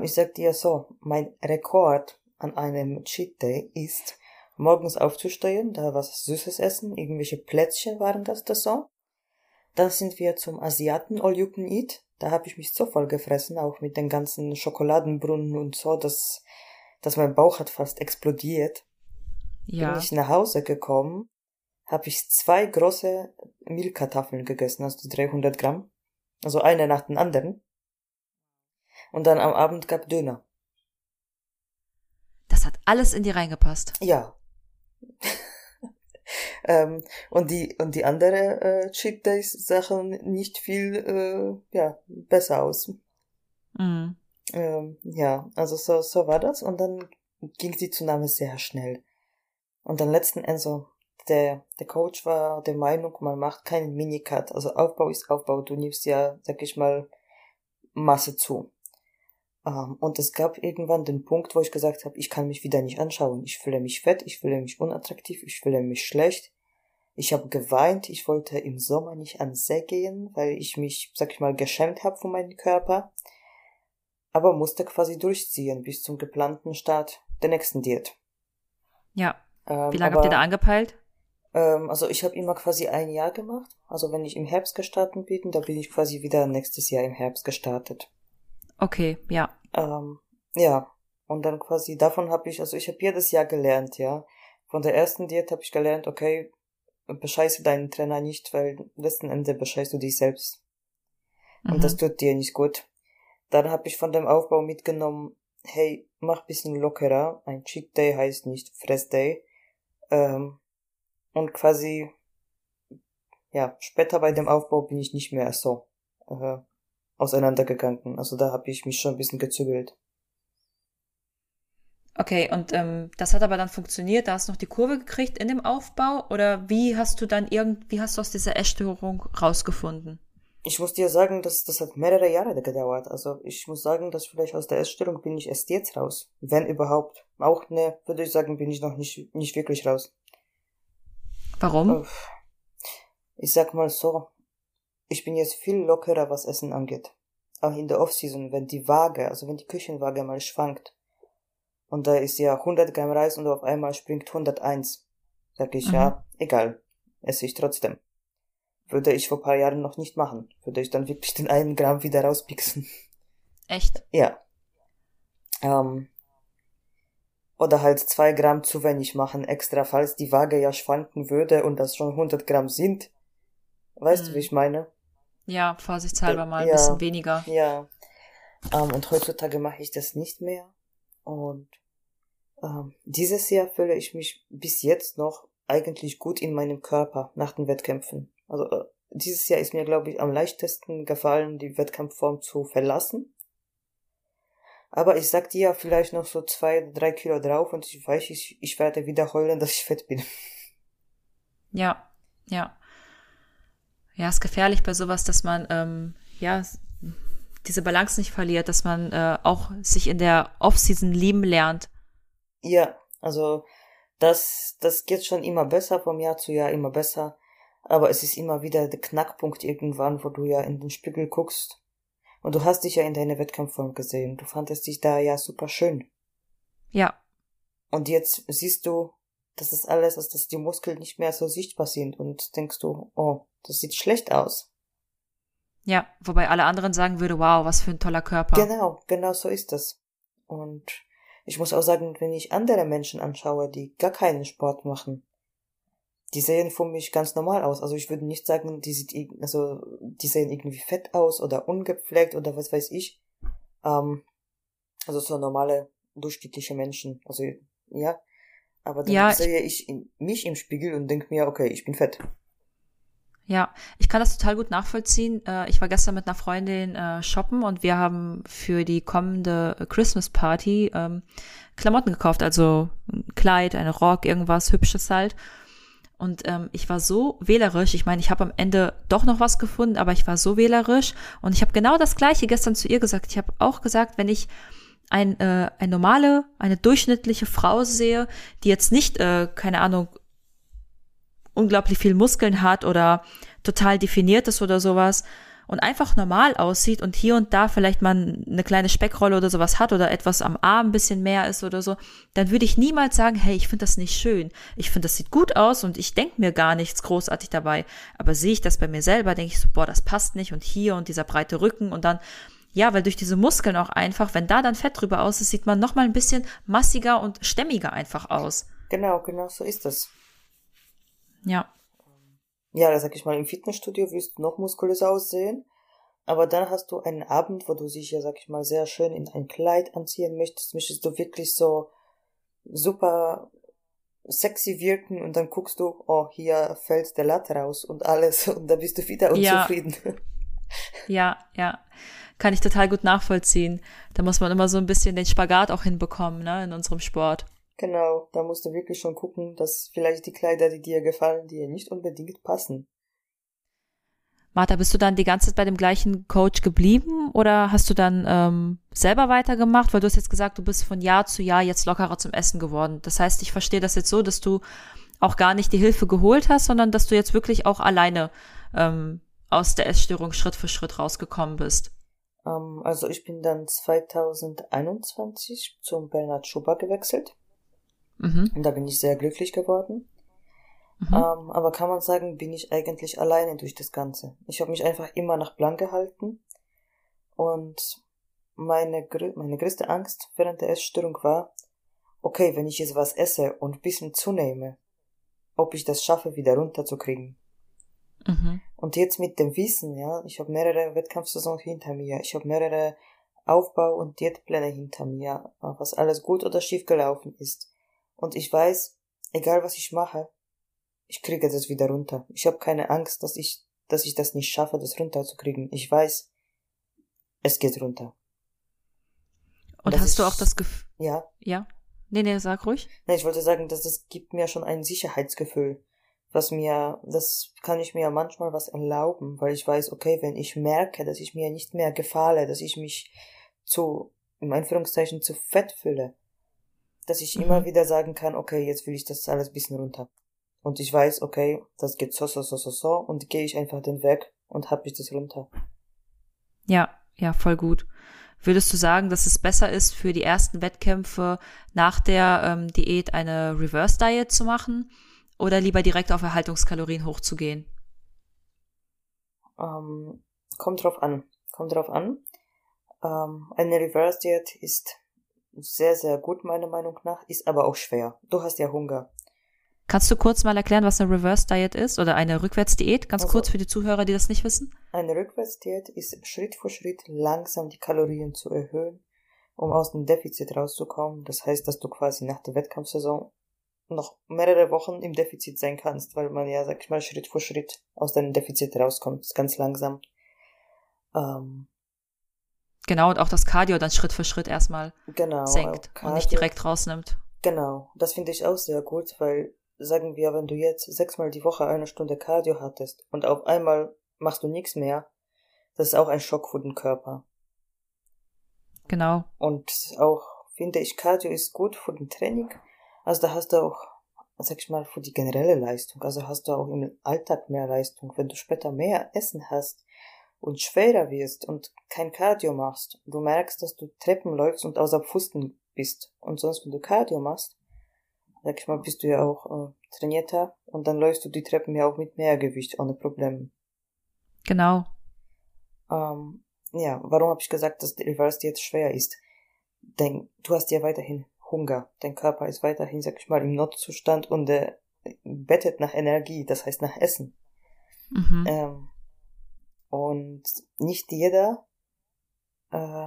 Ich sag dir so, mein Rekord an einem Cheat Day ist, morgens aufzustehen, da was Süßes essen, irgendwelche Plätzchen waren das das so. Dann sind wir zum Asiaten All You Can Eat. Da habe ich mich so voll gefressen, auch mit den ganzen Schokoladenbrunnen und so, dass, dass mein Bauch hat fast explodiert. Ja. Bin ich nach Hause gekommen, habe ich zwei große Milchkartoffeln gegessen, also 300 Gramm. Also eine nach den anderen. Und dann am Abend gab Döner. Das hat alles in dir reingepasst. Ja. ähm, und die und die andere äh, Cheat Days Sachen nicht viel äh, ja besser aus. Mhm. Ähm, ja, also so so war das und dann ging die Zunahme sehr schnell. Und dann letzten Endes so der der Coach war der Meinung, man macht keinen Minicut. Also Aufbau ist Aufbau. Du nimmst ja, sag ich mal, Masse zu. Um, ähm, und es gab irgendwann den Punkt, wo ich gesagt habe, ich kann mich wieder nicht anschauen. Ich fühle mich fett, ich fühle mich unattraktiv, ich fühle mich schlecht. Ich habe geweint, ich wollte im Sommer nicht ans See gehen, weil ich mich, sag ich mal, geschämt habe von meinem Körper. Aber musste quasi durchziehen bis zum geplanten Start der nächsten Diät. Ja. Ähm, Wie lange habt ihr da angepeilt? Ähm, also ich habe immer quasi ein Jahr gemacht. Also wenn ich im Herbst gestartet bin, da bin ich quasi wieder nächstes Jahr im Herbst gestartet. Okay, ja. Ähm, ja. Und dann quasi davon habe ich, also ich habe jedes Jahr gelernt, ja. Von der ersten Diät habe ich gelernt, okay, bescheiße deinen Trainer nicht, weil letzten Endes bescheißt du dich selbst. Und mhm. das tut dir nicht gut. Dann habe ich von dem Aufbau mitgenommen, hey, mach bisschen lockerer. Ein Cheat Day heißt nicht Fress Day. Ähm, und quasi, ja, später bei dem Aufbau bin ich nicht mehr so äh, auseinandergegangen. Also da habe ich mich schon ein bisschen gezügelt. Okay, und ähm, das hat aber dann funktioniert. Da hast du noch die Kurve gekriegt in dem Aufbau oder wie hast du dann irgend, wie hast du aus dieser Essstörung rausgefunden? Ich muss dir sagen, dass das hat mehrere Jahre gedauert. Also ich muss sagen, dass vielleicht aus der Essstörung bin ich erst jetzt raus, wenn überhaupt. Auch ne, würde ich sagen, bin ich noch nicht nicht wirklich raus. Warum? Ich sag mal so, ich bin jetzt viel lockerer, was Essen angeht. Auch in der Offseason, wenn die Waage, also wenn die Küchenwaage mal schwankt, und da ist ja 100 Gramm Reis und auf einmal springt 101. Sag ich, mhm. ja, egal, esse ich trotzdem. Würde ich vor paar Jahren noch nicht machen. Würde ich dann wirklich den einen Gramm wieder rauspixen. Echt? Ja. Ähm, oder halt zwei Gramm zu wenig machen extra, falls die Waage ja schwanken würde und das schon 100 Gramm sind. Weißt mhm. du, wie ich meine? Ja, vorsichtshalber mal ein ja, bisschen weniger. Ja. Ähm, und heutzutage mache ich das nicht mehr. Und ähm, dieses Jahr fühle ich mich bis jetzt noch eigentlich gut in meinem Körper nach den Wettkämpfen. Also äh, dieses Jahr ist mir, glaube ich, am leichtesten gefallen, die Wettkampfform zu verlassen. Aber ich sag dir ja vielleicht noch so zwei, drei Kilo drauf und ich weiß, ich, ich werde wieder heulen, dass ich fett bin. Ja, ja. Ja, ist gefährlich bei sowas, dass man, ähm, ja, diese Balance nicht verliert, dass man äh, auch sich in der Off-Season lieben lernt. Ja, also das, das geht schon immer besser, vom Jahr zu Jahr immer besser. Aber es ist immer wieder der Knackpunkt irgendwann, wo du ja in den Spiegel guckst. Und du hast dich ja in deiner Wettkampfform gesehen. Du fandest dich da ja super schön. Ja. Und jetzt siehst du, dass das alles, dass das die Muskeln nicht mehr so sichtbar sind und denkst du, oh, das sieht schlecht aus. Ja, wobei alle anderen sagen würde, wow, was für ein toller Körper. Genau, genau so ist das. Und ich muss auch sagen, wenn ich andere Menschen anschaue, die gar keinen Sport machen, die sehen für mich ganz normal aus. Also ich würde nicht sagen, die sieht, also die sehen irgendwie fett aus oder ungepflegt oder was weiß ich. Ähm, also so normale durchschnittliche Menschen. Also ja, aber dann ja, sehe ich in, mich im Spiegel und denke mir, okay, ich bin fett. Ja, ich kann das total gut nachvollziehen. Äh, ich war gestern mit einer Freundin äh, shoppen und wir haben für die kommende Christmas Party ähm, Klamotten gekauft, also ein Kleid, eine Rock, irgendwas Hübsches halt. Und ähm, ich war so wählerisch. Ich meine, ich habe am Ende doch noch was gefunden, aber ich war so wählerisch. Und ich habe genau das Gleiche gestern zu ihr gesagt. Ich habe auch gesagt, wenn ich ein, äh, eine normale, eine durchschnittliche Frau sehe, die jetzt nicht, äh, keine Ahnung, unglaublich viel Muskeln hat oder total definiert ist oder sowas und einfach normal aussieht und hier und da vielleicht mal eine kleine Speckrolle oder sowas hat oder etwas am Arm ein bisschen mehr ist oder so, dann würde ich niemals sagen, hey, ich finde das nicht schön. Ich finde, das sieht gut aus und ich denke mir gar nichts großartig dabei. Aber sehe ich das bei mir selber, denke ich so, boah, das passt nicht und hier und dieser breite Rücken und dann ja, weil durch diese Muskeln auch einfach, wenn da dann Fett drüber aus ist, sieht man noch mal ein bisschen massiger und stämmiger einfach aus. Genau, genau so ist das. Ja. Ja, da sag ich mal, im Fitnessstudio wirst du noch muskulöser aussehen. Aber dann hast du einen Abend, wo du dich ja, sag ich mal, sehr schön in ein Kleid anziehen möchtest, möchtest du wirklich so super sexy wirken und dann guckst du, oh, hier fällt der Latte raus und alles und dann bist du wieder unzufrieden. Ja, ja. ja. Kann ich total gut nachvollziehen. Da muss man immer so ein bisschen den Spagat auch hinbekommen, ne, in unserem Sport. Genau, da musst du wirklich schon gucken, dass vielleicht die Kleider, die dir gefallen, dir nicht unbedingt passen. Martha, bist du dann die ganze Zeit bei dem gleichen Coach geblieben oder hast du dann ähm, selber weitergemacht? Weil du hast jetzt gesagt, du bist von Jahr zu Jahr jetzt lockerer zum Essen geworden. Das heißt, ich verstehe das jetzt so, dass du auch gar nicht die Hilfe geholt hast, sondern dass du jetzt wirklich auch alleine ähm, aus der Essstörung Schritt für Schritt rausgekommen bist. Ähm, also ich bin dann 2021 zum Bernhard Schuber gewechselt. Mhm. Und da bin ich sehr glücklich geworden. Mhm. Ähm, aber kann man sagen, bin ich eigentlich alleine durch das Ganze. Ich habe mich einfach immer nach Plan gehalten. Und meine, meine größte Angst während der Essstörung war, okay, wenn ich jetzt was esse und ein bisschen zunehme, ob ich das schaffe, wieder runterzukriegen. Mhm. Und jetzt mit dem Wissen, ja, ich habe mehrere Wettkampfsaisons hinter mir, ich habe mehrere Aufbau- und Diätpläne hinter mir, was alles gut oder schief gelaufen ist. Und ich weiß, egal was ich mache, ich kriege das wieder runter. Ich habe keine Angst, dass ich, dass ich das nicht schaffe, das runterzukriegen. Ich weiß, es geht runter. Und, und hast du auch das Gefühl? Ja. Ja. Nee, nee, sag ruhig. Nein, ich wollte sagen, dass das gibt mir schon ein Sicherheitsgefühl, was mir, das kann ich mir manchmal was erlauben, weil ich weiß, okay, wenn ich merke, dass ich mir nicht mehr gefalle, dass ich mich zu, in Anführungszeichen, zu fett fühle, dass ich mhm. immer wieder sagen kann, okay, jetzt will ich das alles bisschen runter. Und ich weiß, okay, das geht so, so, so, so, so, und gehe ich einfach den Weg und hab ich das runter. Ja, ja, voll gut. Würdest du sagen, dass es besser ist, für die ersten Wettkämpfe nach der ähm, Diät eine Reverse Diet zu machen oder lieber direkt auf Erhaltungskalorien hochzugehen? Ähm, kommt drauf an. Kommt drauf an. Ähm, eine Reverse Diet ist sehr, sehr gut, meiner Meinung nach, ist aber auch schwer. Du hast ja Hunger. Kannst du kurz mal erklären, was eine Reverse Diet ist oder eine Rückwärtsdiät? Ganz also, kurz für die Zuhörer, die das nicht wissen. Eine Rückwärtsdiät ist Schritt für Schritt langsam die Kalorien zu erhöhen, um aus dem Defizit rauszukommen. Das heißt, dass du quasi nach der Wettkampfsaison noch mehrere Wochen im Defizit sein kannst, weil man ja, sag ich mal, Schritt für Schritt aus deinem Defizit rauskommt. Das ist ganz langsam. Ähm, Genau, und auch das Cardio dann Schritt für Schritt erstmal genau, senkt und nicht direkt rausnimmt. Genau, das finde ich auch sehr gut, weil sagen wir, wenn du jetzt sechsmal die Woche eine Stunde Cardio hattest und auf einmal machst du nichts mehr, das ist auch ein Schock für den Körper. Genau. Und auch finde ich, Cardio ist gut für den Training. Also da hast du auch, sag ich mal, für die generelle Leistung. Also hast du auch im Alltag mehr Leistung. Wenn du später mehr Essen hast und schwerer wirst und kein Cardio machst, du merkst, dass du Treppen läufst und außer Pfosten bist. Und sonst, wenn du Cardio machst, sag ich mal, bist du ja auch äh, trainierter und dann läufst du die Treppen ja auch mit mehr Gewicht ohne Probleme. Genau. Ähm, ja, warum habe ich gesagt, dass der Reverse jetzt schwer ist? Denn du hast ja weiterhin Hunger. Dein Körper ist weiterhin, sag ich mal, im Notzustand und äh, bettet nach Energie, das heißt nach Essen. Mhm. Ähm, und nicht jeder, äh,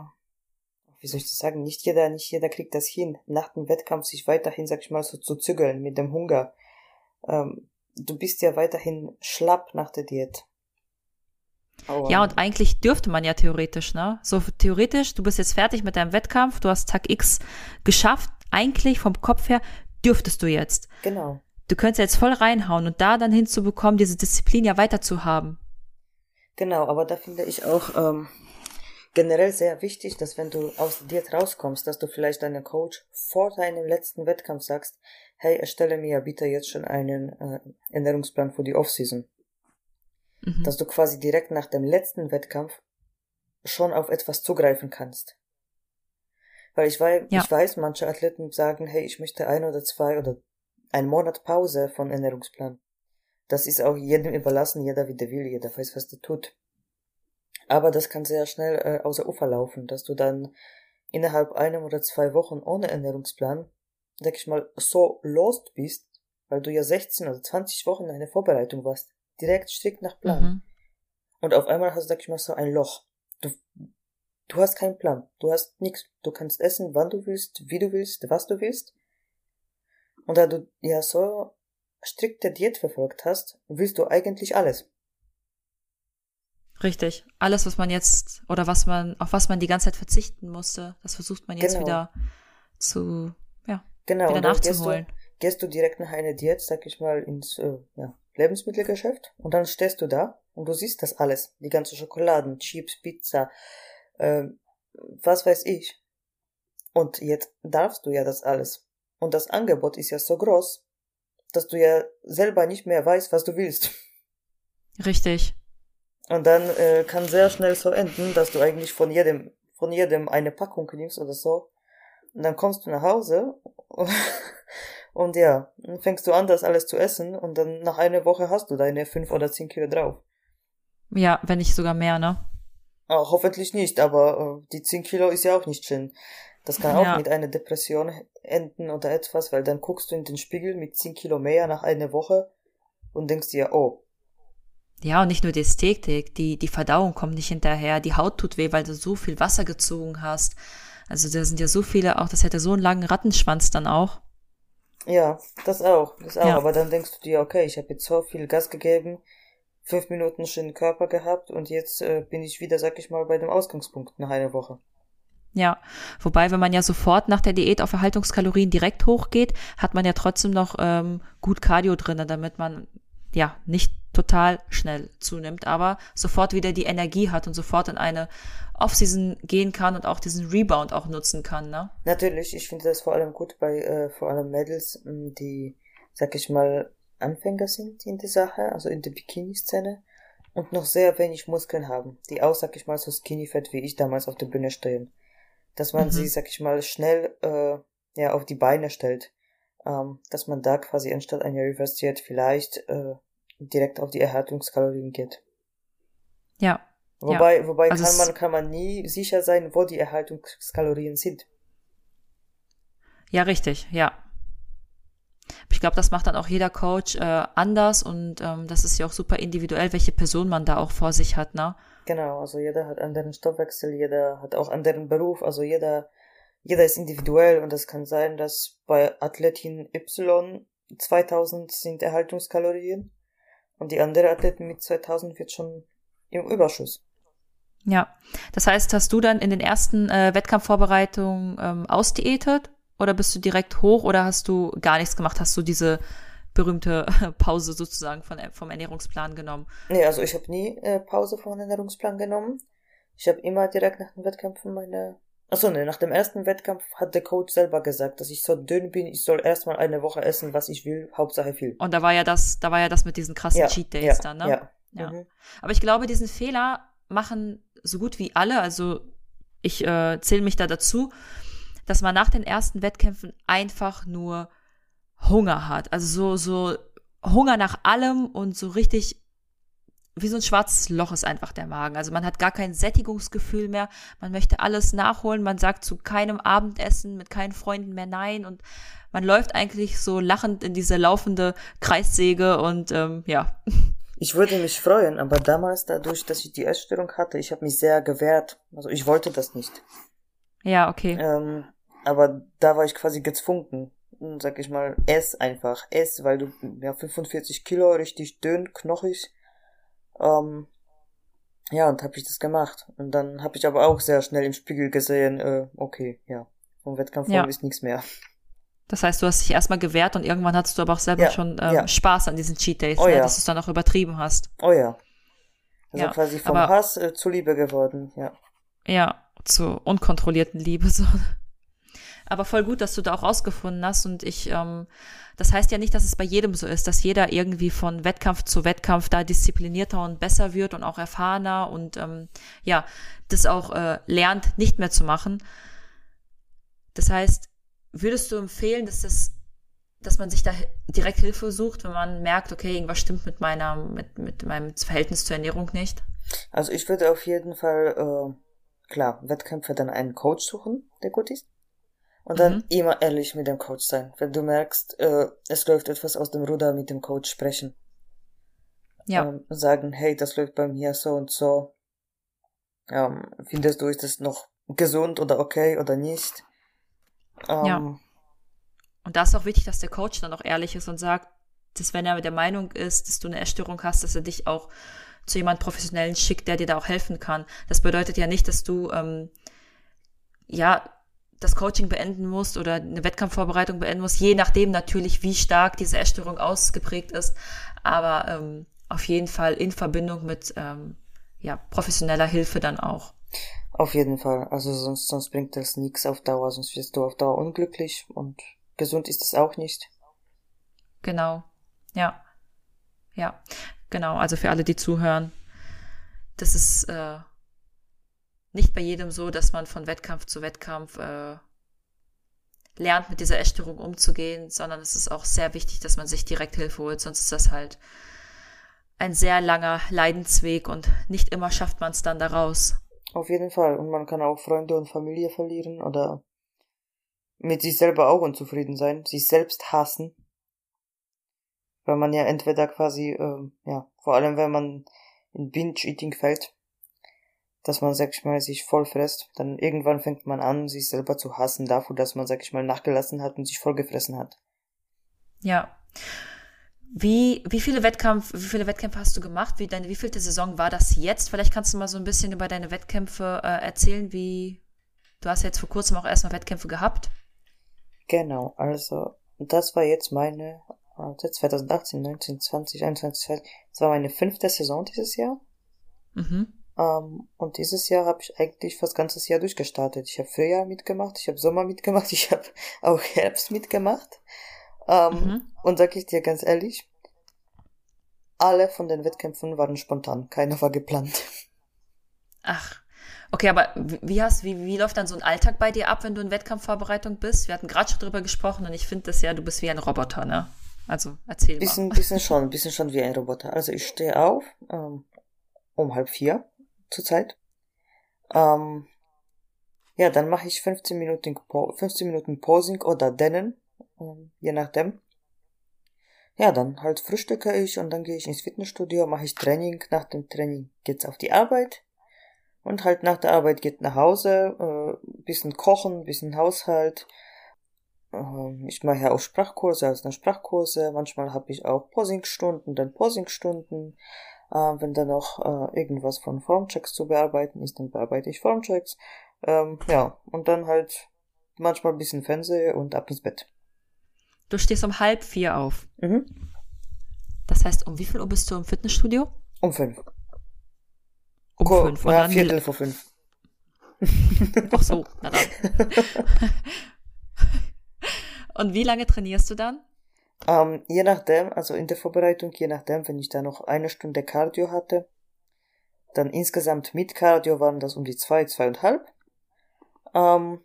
wie soll ich das sagen, nicht jeder, nicht jeder kriegt das hin, nach dem Wettkampf sich weiterhin, sag ich mal, so zu zügeln mit dem Hunger. Ähm, du bist ja weiterhin schlapp nach der Diät. Oh. Ja, und eigentlich dürfte man ja theoretisch, ne? So theoretisch, du bist jetzt fertig mit deinem Wettkampf, du hast Tag X geschafft, eigentlich vom Kopf her dürftest du jetzt. Genau. Du könntest jetzt voll reinhauen und da dann hinzubekommen, diese Disziplin ja weiter zu haben. Genau, aber da finde ich auch ähm, generell sehr wichtig, dass wenn du aus dir rauskommst, dass du vielleicht deinem Coach vor deinem letzten Wettkampf sagst, hey, erstelle mir bitte jetzt schon einen äh, Ernährungsplan für die Offseason mhm. dass du quasi direkt nach dem letzten Wettkampf schon auf etwas zugreifen kannst. Weil ich weiß, ja. ich weiß, manche Athleten sagen, hey, ich möchte ein oder zwei oder ein Monat Pause von Ernährungsplan. Das ist auch jedem überlassen, jeder wie der will, jeder weiß, was der tut. Aber das kann sehr schnell äh, außer Ufer laufen, dass du dann innerhalb einem oder zwei Wochen ohne Ernährungsplan, sag ich mal, so lost bist, weil du ja 16 oder 20 Wochen eine Vorbereitung warst direkt strikt nach Plan. Mhm. Und auf einmal hast du, sag ich mal, so ein Loch. Du, du hast keinen Plan. Du hast nichts. Du kannst essen, wann du willst, wie du willst, was du willst. Und da du ja so strikte Diät verfolgt hast, willst du eigentlich alles. Richtig. Alles, was man jetzt, oder was man, auf was man die ganze Zeit verzichten musste, das versucht man jetzt genau. wieder zu, ja, genau. wieder nachzuholen. Gehst du, gehst du direkt nach einer Diät, sag ich mal, ins, äh, ja, Lebensmittelgeschäft und dann stehst du da und du siehst das alles. Die ganze Schokoladen, Chips, Pizza, äh, was weiß ich. Und jetzt darfst du ja das alles. Und das Angebot ist ja so groß, dass du ja selber nicht mehr weißt, was du willst. Richtig. Und dann äh, kann sehr schnell so enden, dass du eigentlich von jedem, von jedem eine Packung nimmst oder so. Und dann kommst du nach Hause Und ja, dann fängst du an, das alles zu essen und dann nach einer Woche hast du deine fünf oder zehn Kilo drauf. Ja, wenn nicht sogar mehr, ne? Ah, hoffentlich nicht, aber äh, die zehn Kilo ist ja auch nicht schön. Das kann ja. auch mit einer Depression enden oder etwas, weil dann guckst du in den Spiegel mit zehn Kilo mehr nach einer Woche und denkst dir, oh. Ja, und nicht nur die Ästhetik, die, die Verdauung kommt nicht hinterher, die Haut tut weh, weil du so viel Wasser gezogen hast. Also da sind ja so viele auch, das hätte so einen langen Rattenschwanz dann auch. Ja, das auch, das auch. Ja. Aber dann denkst du dir, okay, ich habe jetzt so viel Gas gegeben, fünf Minuten schönen Körper gehabt und jetzt äh, bin ich wieder, sag ich mal, bei dem Ausgangspunkt nach einer Woche. Ja, wobei, wenn man ja sofort nach der Diät auf Erhaltungskalorien direkt hochgeht, hat man ja trotzdem noch ähm, gut Cardio drinne, damit man ja nicht total schnell zunimmt, aber sofort wieder die Energie hat und sofort in eine Offseason gehen kann und auch diesen Rebound auch nutzen kann, ne? Natürlich, ich finde das vor allem gut bei äh, vor allem Mädels, die, sag ich mal, Anfänger sind in der Sache, also in der Bikini-Szene und noch sehr wenig Muskeln haben, die auch, sag ich mal, so skinny-fett wie ich damals auf der Bühne stehen. Dass man mhm. sie, sag ich mal, schnell äh, ja auf die Beine stellt. Ähm, dass man da quasi anstatt einer Reverse Diät vielleicht äh, direkt auf die Erhaltungskalorien geht. Ja. Wobei, ja. wobei also kann man, kann man nie sicher sein, wo die Erhaltungskalorien sind. Ja, richtig, ja. Ich glaube, das macht dann auch jeder Coach äh, anders und ähm, das ist ja auch super individuell, welche Person man da auch vor sich hat, ne? Genau, also jeder hat anderen Stoffwechsel, jeder hat auch anderen Beruf, also jeder, jeder ist individuell und es kann sein, dass bei Athletin Y 2000 sind Erhaltungskalorien und die andere Athletin mit 2000 wird schon im Überschuss. Ja, das heißt, hast du dann in den ersten äh, Wettkampfvorbereitungen ähm, ausdiätet oder bist du direkt hoch oder hast du gar nichts gemacht? Hast du diese berühmte Pause sozusagen von, vom Ernährungsplan genommen? Nee, also ich habe nie äh, Pause vom Ernährungsplan genommen. Ich habe immer direkt nach den Wettkämpfen meine Achso, ne, nach dem ersten Wettkampf hat der Coach selber gesagt, dass ich so dünn bin, ich soll erstmal eine Woche essen, was ich will, Hauptsache viel. Und da war ja das, da war ja das mit diesen krassen Ja, Cheat Days ja, dann, ne? ja. Ja. Mhm. Aber ich glaube, diesen Fehler machen so gut wie alle, also ich äh, zähle mich da dazu, dass man nach den ersten Wettkämpfen einfach nur Hunger hat. Also so, so Hunger nach allem und so richtig wie so ein schwarzes Loch ist einfach der Magen. Also man hat gar kein Sättigungsgefühl mehr. Man möchte alles nachholen. Man sagt zu keinem Abendessen mit keinen Freunden mehr Nein und man läuft eigentlich so lachend in diese laufende Kreissäge und ähm, ja, Ich würde mich freuen, aber damals, dadurch, dass ich die Essstörung hatte, ich habe mich sehr gewehrt. Also ich wollte das nicht. ja, okay. Ähm, aber da war ich quasi gezwungen. Sag ich mal, ess einfach, ess, weil du, ja, 45 Kilo, richtig dünn, knochig. Ähm, ja, und habe ich das gemacht. Und dann habe ich aber auch sehr schnell im Spiegel gesehen, äh, okay, ja, vom Wettkampf Ja. ist nichts mehr. Das heißt, du hast dich erstmal gewehrt und irgendwann hattest du aber auch selber Ja, schon ähm, ja. Spaß an diesen Cheat Days, Oh ne? ja. dass du es dann auch übertrieben hast. Oh ja. Also Ja, quasi vom aber- Hass äh, zu Liebe geworden, ja. Ja, zur unkontrollierten Liebe. So. Aber voll gut, dass du da auch rausgefunden hast. Und ich, ähm, das heißt ja nicht, dass es bei jedem so ist, dass jeder irgendwie von Wettkampf zu Wettkampf da disziplinierter und besser wird und auch erfahrener und ähm, ja, das auch äh, lernt, nicht mehr zu machen. Das heißt, würdest du empfehlen, dass das dass man sich da direkt Hilfe sucht, wenn man merkt, okay, irgendwas stimmt mit meiner, mit, mit meinem Verhältnis zur Ernährung nicht? Also ich würde auf jeden Fall, äh, klar, Wettkämpfe dann einen Coach suchen, der gut ist. Und dann Mhm. immer ehrlich mit dem Coach sein. Wenn du merkst, äh, es läuft etwas aus dem Ruder, mit dem Coach sprechen. Ja, Ähm, sagen, hey, das läuft bei mir so und so. Ähm, findest du, ist es noch gesund oder okay oder nicht? Ähm, Ja. Und da ist auch wichtig, dass der Coach dann auch ehrlich ist und sagt, dass wenn er der Meinung ist, dass du eine Essstörung hast, dass er dich auch zu jemand Professionellen schickt, der dir da auch helfen kann. Das bedeutet ja nicht, dass du ähm, ja das Coaching beenden musst oder eine Wettkampfvorbereitung beenden musst, je nachdem natürlich, wie stark diese Essstörung ausgeprägt ist. Aber ähm, auf jeden Fall in Verbindung mit ähm, ja, professioneller Hilfe dann auch. Auf jeden Fall. Also sonst, sonst bringt das nichts auf Dauer, sonst wirst du auf Dauer unglücklich und gesund ist es auch nicht. Genau. Ja. Ja. Genau. Also für alle, die zuhören, das ist äh, nicht bei jedem so, dass man von Wettkampf zu Wettkampf äh, lernt, mit dieser Essstörung umzugehen, sondern es ist auch sehr wichtig, dass man sich direkt Hilfe holt, sonst ist das halt ein sehr langer Leidensweg und nicht immer schafft man es dann daraus. Auf jeden Fall. Und man kann auch Freunde und Familie verlieren oder mit sich selber auch unzufrieden sein, sich selbst hassen. Weil man ja entweder quasi, ähm, ja, vor allem wenn man in Binge-Eating fällt, dass man, sag ich mal, sich voll frisst, dann irgendwann fängt man an, sich selber zu hassen dafür, dass man, sag ich mal, nachgelassen hat und sich vollgefressen hat. Ja. Wie, wie viele Wettkampf, wie viele Wettkämpfe hast du gemacht? Wie deine, wie vielte Saison war das jetzt? Vielleicht kannst du mal so ein bisschen über deine Wettkämpfe äh, erzählen, wie du hast ja jetzt vor kurzem auch erstmal Wettkämpfe gehabt. Genau, also das war jetzt meine, also 2018, 19, 20, 21, 20, das war meine fünfte Saison dieses Jahr. Mhm. Ähm, und dieses Jahr habe ich eigentlich fast ganzes Jahr durchgestartet. Ich habe Frühjahr mitgemacht, ich habe Sommer mitgemacht, ich habe auch Herbst mitgemacht. Ähm, Mhm. Und sag ich dir ganz ehrlich, alle von den Wettkämpfen waren spontan, keiner war geplant. Ach. Okay, aber wie wie hast, wie, wie läuft dann so ein Alltag bei dir ab, wenn du in Wettkampfvorbereitung bist? Wir hatten gerade schon drüber gesprochen und ich finde das ja, du bist wie ein Roboter, ne? Also erzähl Bisschen, mal. bisschen schon, bisschen schon wie ein Roboter. Also ich stehe auf ähm, um halb vier zurzeit. Ähm, ja, dann mache ich 15 Minuten, Po- 15 Minuten Posing oder Dennen, ähm, je nachdem. Ja, dann halt frühstücke ich und dann gehe ich ins Fitnessstudio, mache ich Training. Nach dem Training geht's auf die Arbeit. Und halt nach der Arbeit geht nach Hause, äh, bisschen kochen, bisschen Haushalt. Ähm, ich mache ja auch Sprachkurse, also Sprachkurse. Manchmal habe ich auch Posingstunden, dann Posingstunden. Äh, wenn dann noch äh, irgendwas von Formchecks zu bearbeiten ist, dann bearbeite ich Formchecks. Ähm, ja, und dann halt manchmal ein bisschen Fernsehen und ab ins Bett. Du stehst um halb vier auf. Mhm. Das heißt, um wie viel Uhr bist du im Fitnessstudio? Um fünf. Um Ko- fünf. Und ja, Viertel vor fünf. Ach so, na dann. Und wie lange trainierst du dann? Ähm, je nachdem, also in der Vorbereitung, je nachdem, wenn ich da noch eine Stunde Cardio hatte, dann insgesamt mit Cardio waren das um die zwei, zweieinhalb. Ähm,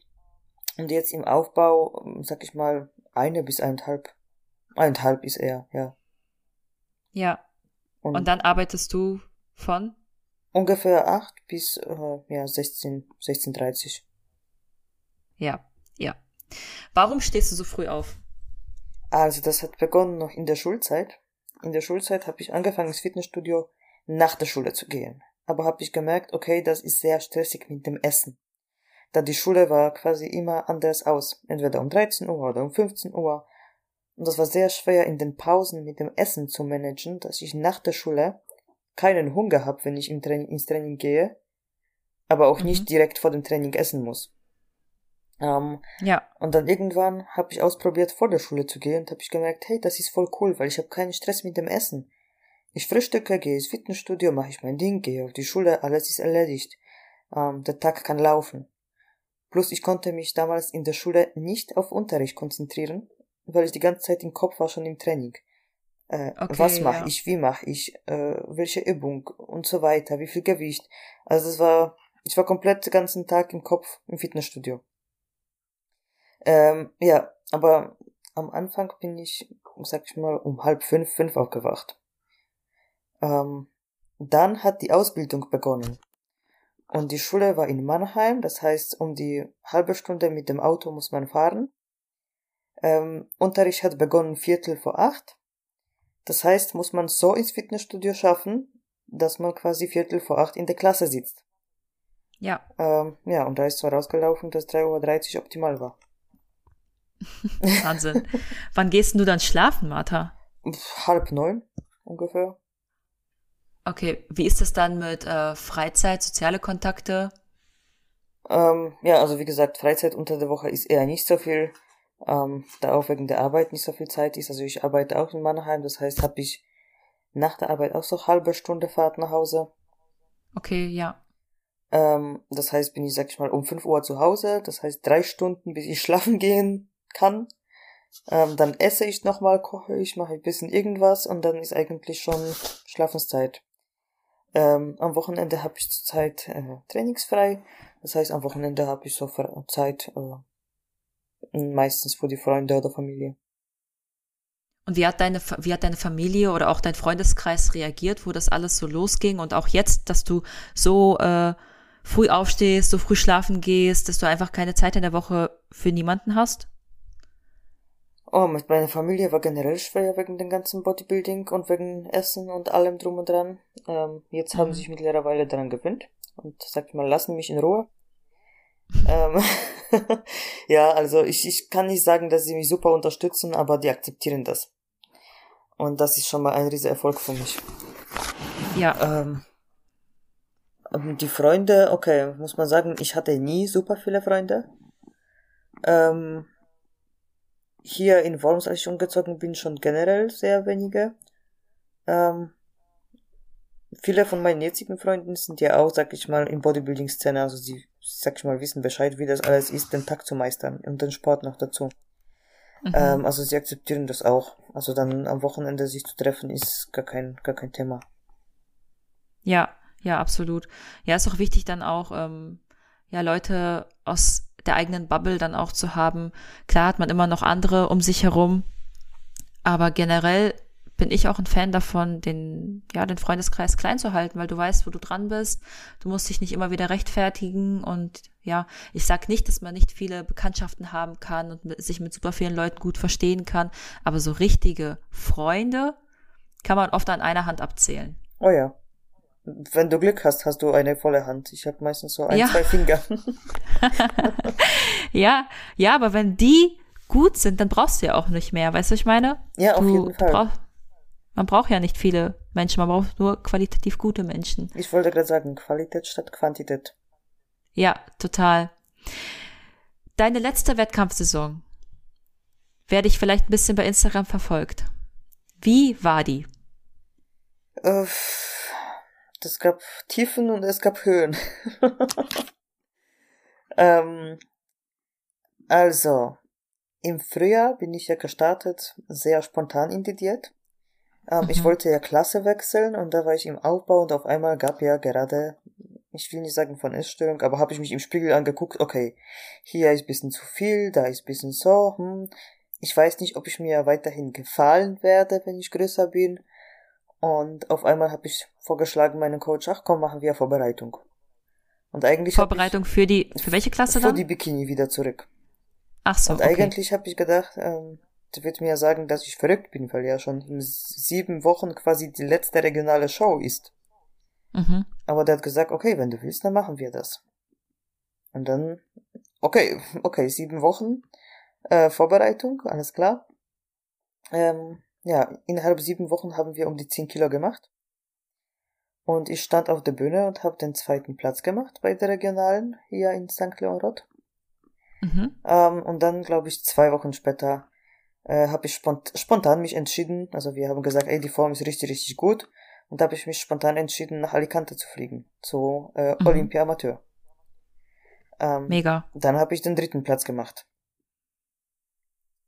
und jetzt im Aufbau, sag ich mal, eine bis eineinhalb. Eineinhalb ist er, ja. Ja. Und, und dann arbeitest du von? Ungefähr acht bis äh, ja, 16, 16, 30. Ja, ja. Warum stehst du so früh auf? Also das hat begonnen noch in der Schulzeit. In der Schulzeit habe ich angefangen, ins Fitnessstudio nach der Schule zu gehen. Aber habe ich gemerkt, okay, das ist sehr stressig mit dem Essen. Da die Schule war quasi immer anders aus. Entweder um 13 Uhr oder um 15 Uhr. Und das war sehr schwer in den Pausen mit dem Essen zu managen, dass ich nach der Schule keinen Hunger habe, wenn ich im Training, ins Training gehe, aber auch mhm. nicht direkt vor dem Training essen muss. Ähm, ja. Und dann irgendwann habe ich ausprobiert, vor der Schule zu gehen und habe ich gemerkt, hey, das ist voll cool, weil ich habe keinen Stress mit dem Essen. Ich frühstücke, gehe ins Fitnessstudio, mache ich mein Ding, gehe auf die Schule, alles ist erledigt. Ähm, der Tag kann laufen. Plus ich konnte mich damals in der Schule nicht auf Unterricht konzentrieren, weil ich die ganze Zeit im Kopf war schon im Training. Äh, okay, was mache ja. ich, wie mache ich, äh, welche Übung und so weiter, wie viel Gewicht. Also das war, ich war komplett den ganzen Tag im Kopf im Fitnessstudio. Ähm, ja, aber am Anfang bin ich, sag ich mal, um halb fünf, fünf aufgewacht. Ähm, dann hat die Ausbildung begonnen. Und die Schule war in Mannheim, das heißt, um die halbe Stunde mit dem Auto muss man fahren. Ähm, Unterricht hat begonnen Viertel vor acht. Das heißt, muss man so ins Fitnessstudio schaffen, dass man quasi Viertel vor acht in der Klasse sitzt. Ja. Ähm, ja, und da ist zwar rausgelaufen, dass 3.30 Uhr optimal war. Wahnsinn. Wann gehst du dann schlafen, Martha? Halb neun ungefähr. Okay, wie ist das dann mit äh, Freizeit, soziale Kontakte? Ähm, ja, also wie gesagt, Freizeit unter der Woche ist eher nicht so viel, ähm, da auch wegen der Arbeit nicht so viel Zeit ist. Also ich arbeite auch in Mannheim, das heißt, habe ich nach der Arbeit auch so halbe Stunde Fahrt nach Hause. Okay, ja. Ähm, das heißt, bin ich, sag ich mal, um fünf Uhr zu Hause, das heißt drei Stunden, bis ich schlafen gehen kann. Ähm, dann esse ich nochmal, koche ich, mache ein bisschen irgendwas und dann ist eigentlich schon Schlafenszeit. Ähm, am Wochenende habe ich zurzeit äh, trainingsfrei. Das heißt, am Wochenende habe ich so Zeit äh, meistens für die Freunde oder Familie. Und wie hat deine, wie hat deine Familie oder auch dein Freundeskreis reagiert, wo das alles so losging und auch jetzt, dass du so äh, früh aufstehst, so früh schlafen gehst, dass du einfach keine Zeit in der Woche für niemanden hast? Oh, mit meiner Familie war generell schwer wegen dem ganzen Bodybuilding und wegen Essen und allem drum und dran. Ähm, jetzt mhm. haben sie sich mittlerweile daran gewöhnt und sagt mal, lassen mich in Ruhe. ähm, ja, also ich, ich kann nicht sagen, dass sie mich super unterstützen, aber die akzeptieren das. Und das ist schon mal ein riesiger Erfolg für mich. Ja. Ähm, ähm, die Freunde, okay, muss man sagen, ich hatte nie super viele Freunde. Ähm, hier in Worms, als ich umgezogen bin, schon generell sehr wenige. Ähm, viele von meinen jetzigen Freunden sind ja auch, sag ich mal, in Bodybuilding-Szene, also sie, sag ich mal, wissen Bescheid, wie das alles ist, den Tag zu meistern und den Sport noch dazu. Mhm. Ähm, also sie akzeptieren das auch. Also dann am Wochenende sich zu treffen, ist gar kein, gar kein Thema. Ja, ja, absolut. Ja, ist auch wichtig dann auch, ähm, ja, Leute aus der eigenen Bubble dann auch zu haben. Klar hat man immer noch andere um sich herum, aber generell bin ich auch ein Fan davon, den, ja, den Freundeskreis klein zu halten, weil du weißt, wo du dran bist. Du musst dich nicht immer wieder rechtfertigen und ja, ich sag nicht, dass man nicht viele Bekanntschaften haben kann und sich mit super vielen Leuten gut verstehen kann, aber so richtige Freunde kann man oft an einer Hand abzählen. Oh ja. Wenn du Glück hast, hast du eine volle Hand. Ich habe meistens so ein, ja. zwei Finger. ja, ja, aber wenn die gut sind, dann brauchst du ja auch nicht mehr. Weißt du, was ich meine? Ja, auf jeden Fall. Brauch, man braucht ja nicht viele Menschen, man braucht nur qualitativ gute Menschen. Ich wollte gerade sagen, Qualität statt Quantität. Ja, total. Deine letzte Wettkampfsaison werde ich vielleicht ein bisschen bei Instagram verfolgt. Wie war die? Uff es gab Tiefen und es gab Höhen. ähm, also, im Frühjahr bin ich ja gestartet, sehr spontan in die Diät. Ähm, mhm. Ich wollte ja Klasse wechseln und da war ich im Aufbau und auf einmal gab ja gerade, ich will nicht sagen von Essstörung, aber habe ich mich im Spiegel angeguckt, okay, hier ist bisschen zu viel, da ist bisschen so, hm. Ich weiß nicht, ob ich mir weiterhin gefallen werde, wenn ich größer bin. Und auf einmal habe ich vorgeschlagen, meinen Coach, ach komm, machen wir Vorbereitung. Und eigentlich Vorbereitung für die für welche Klasse dann? Für die Bikini wieder zurück. Ach so. Und okay. eigentlich habe ich gedacht, ähm, der wird mir ja sagen, dass ich verrückt bin, weil ja schon in sieben Wochen quasi die letzte regionale Show ist. Mhm. Aber der hat gesagt, okay, wenn du willst, dann machen wir das. Und dann, okay, okay, sieben Wochen äh, Vorbereitung, alles klar. Ähm, ja, innerhalb sieben Wochen haben wir um die zehn Kilo gemacht. Und ich stand auf der Bühne und habe den zweiten Platz gemacht bei der Regionalen hier in St. Leon Roth. Mhm. Ähm, und dann, glaube ich, zwei Wochen später äh, habe ich spont spontan mich entschieden, also wir haben gesagt, ey, die Form ist richtig, richtig gut. Und da habe ich mich spontan entschieden, nach Alicante zu fliegen, zu äh, mhm. Olympia Amateur. Ähm, Mega. Dann habe ich den dritten Platz gemacht.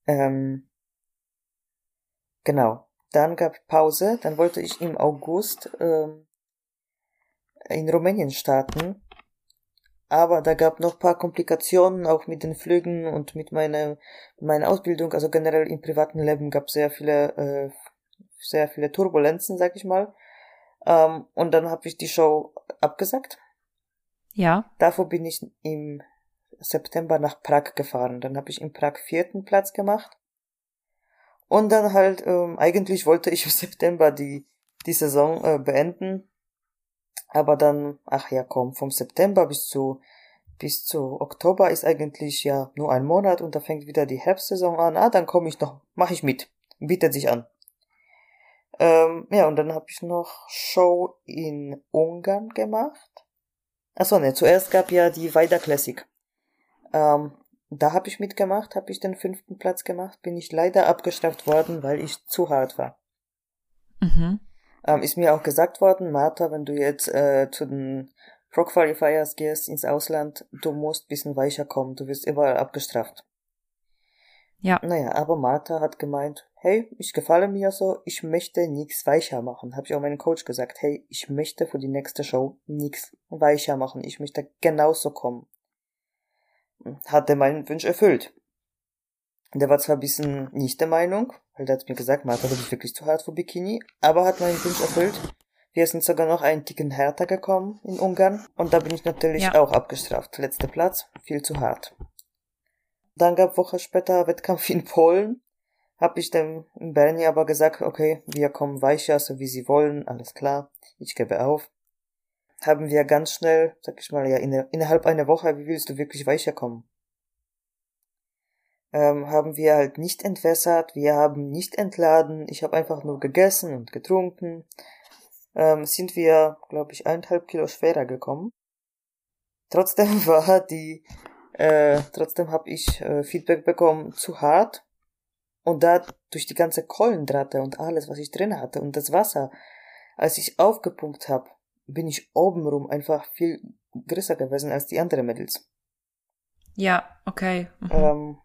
Ähm, genau. Dann gab Pause, dann wollte ich im August ähm, in Rumänien starten. Aber da gab noch paar Komplikationen, auch mit den Flügen und mit meiner, meiner Ausbildung. Also generell im privaten Leben gab sehr viele, äh, sehr viele Turbulenzen, sag ich mal. Ähm, und dann habe ich die Show abgesagt. Ja. Davor bin ich im September nach Prag gefahren. Dann habe ich in Prag vierten Platz gemacht. Und dann halt, ähm, eigentlich wollte ich im September die, die Saison äh, beenden. Aber dann, ach ja, komm, vom September bis zu, bis zu Oktober ist eigentlich ja nur ein Monat und da fängt wieder die Herbstsaison an. Ah, dann komme ich noch, mache ich mit. Bietet sich an. Ähm, ja, und dann habe ich noch Show in Ungarn gemacht. Achso, ne, zuerst gab ja die Weida Classic. Ähm, da habe ich mitgemacht, habe ich den fünften Platz gemacht, bin ich leider abgestraft worden, weil ich zu hart war. Mhm. Ähm, ist mir auch gesagt worden, Martha, wenn du jetzt äh, zu den Pro Qualifiers gehst ins Ausland, du musst bisschen weicher kommen, du wirst überall abgestraft. Ja. Naja, aber Martha hat gemeint, hey, ich gefalle mir so, ich möchte nichts weicher machen. Habe ich auch meinem Coach gesagt, hey, ich möchte für die nächste Show nichts weicher machen. Ich möchte genauso kommen hat er meinen Wunsch erfüllt. Der war zwar ein bisschen nicht der Meinung, weil der hat mir gesagt, Martha, du bist wirklich zu hart für Bikini, aber hat meinen Wunsch erfüllt. Wir sind sogar noch einen Ticken härter gekommen in Ungarn und da bin ich natürlich ja. auch abgestraft. Letzter Platz, viel zu hart. Dann gab Woche später Wettkampf in Polen. Hab ich dem Bernie aber gesagt, okay, wir kommen weicher, so wie sie wollen, alles klar, ich gebe auf haben wir ganz schnell, sag ich mal, ja, innerhalb einer Woche, wie willst du wirklich weicher kommen? Ähm, haben wir halt nicht entwässert, wir haben nicht entladen, ich habe einfach nur gegessen und getrunken. Ähm, sind wir, glaube ich, eineinhalb Kilo schwerer gekommen. Trotzdem war die, äh, trotzdem habe ich äh, Feedback bekommen, zu hart. Und da durch die ganze Kohlendrate und alles, was ich drin hatte und das Wasser, als ich aufgepumpt habe, bin ich obenrum einfach viel größer gewesen als die anderen Mädels. Ja, okay. Mhm. Ähm,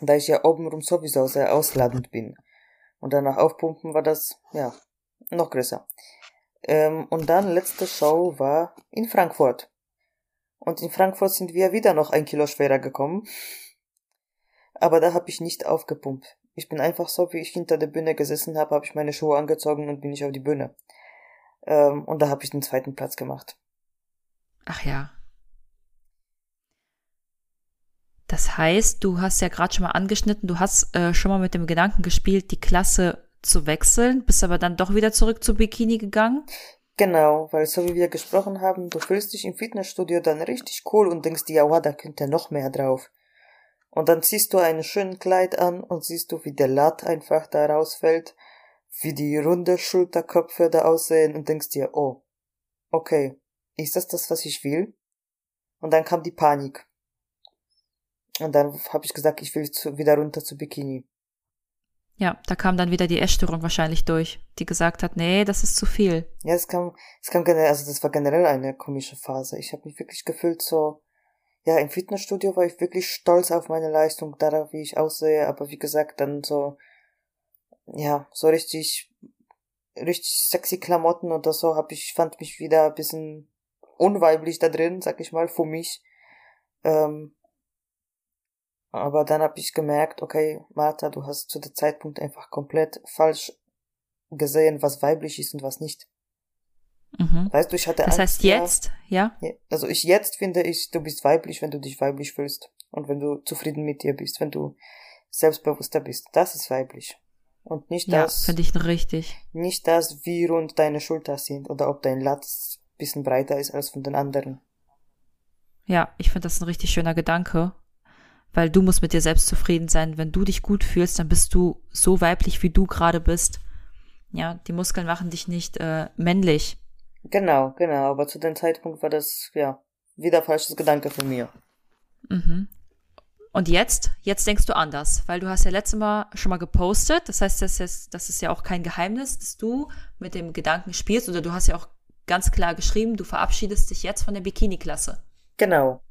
da ich ja obenrum sowieso sehr ausladend bin. Und danach aufpumpen war das, ja, noch größer. Ähm, und dann letzte Show war in Frankfurt. Und in Frankfurt sind wir wieder noch ein Kilo schwerer gekommen. Aber da habe ich nicht aufgepumpt. Ich bin einfach so, wie ich hinter der Bühne gesessen habe, habe ich meine Schuhe angezogen und bin ich auf die Bühne. Ähm, und da habe ich den zweiten Platz gemacht. Ach ja. Das heißt, du hast ja gerade schon mal angeschnitten, du hast äh, schon mal mit dem Gedanken gespielt, die Klasse zu wechseln, bist aber dann doch wieder zurück zu Bikini gegangen. Genau, weil so wie wir gesprochen haben, du fühlst dich im Fitnessstudio dann richtig cool und denkst dir, wow, da könnte noch mehr drauf. Und dann ziehst du einen schönen Kleid an und siehst du, wie der Latt einfach da rausfällt wie die runde Schulterköpfe da aussehen und denkst dir, oh, okay, ist das das, was ich will? Und dann kam die Panik. Und dann habe ich gesagt, ich will zu, wieder runter zu Bikini. Ja, da kam dann wieder die Essstörung wahrscheinlich durch, die gesagt hat, nee, das ist zu viel. Ja, es kam, es kam generell, also das war generell eine komische Phase. Ich habe mich wirklich gefühlt so, ja, im Fitnessstudio war ich wirklich stolz auf meine Leistung, darauf, wie ich aussehe, aber wie gesagt, dann so, ja, so richtig, richtig sexy Klamotten oder so, hab ich, fand mich wieder ein bisschen unweiblich da drin, sag ich mal, für mich. Ähm, aber dann hab ich gemerkt, okay, Martha, du hast zu dem Zeitpunkt einfach komplett falsch gesehen, was weiblich ist und was nicht. Mhm. Weißt du, ich hatte Das Angst, heißt jetzt, ja? ja, Also ich jetzt finde ich, du bist weiblich, wenn du dich weiblich fühlst und wenn du zufrieden mit dir bist, wenn du selbstbewusster bist. Das ist weiblich. Und nicht Ja, das, finde ich richtig. nicht das, wie rund deine Schulter sind oder ob dein Latz bisschen breiter ist als von den anderen. Ja, ich finde das ein richtig schöner Gedanke, weil du musst mit dir selbst zufrieden sein. Wenn du dich gut fühlst, dann bist du so weiblich, wie du gerade bist. Ja, die Muskeln machen dich nicht äh, männlich. Genau, genau, aber zu dem Zeitpunkt war das, ja, wieder falsches Gedanke von mir. Mhm. Und jetzt, jetzt denkst du anders, weil du hast ja letztes Mal schon mal gepostet. Das heißt, das ist, das ist ja auch kein Geheimnis, dass du mit dem Gedanken spielst oder du hast ja auch ganz klar geschrieben, du verabschiedest dich jetzt von der Bikini-Klasse. Genau.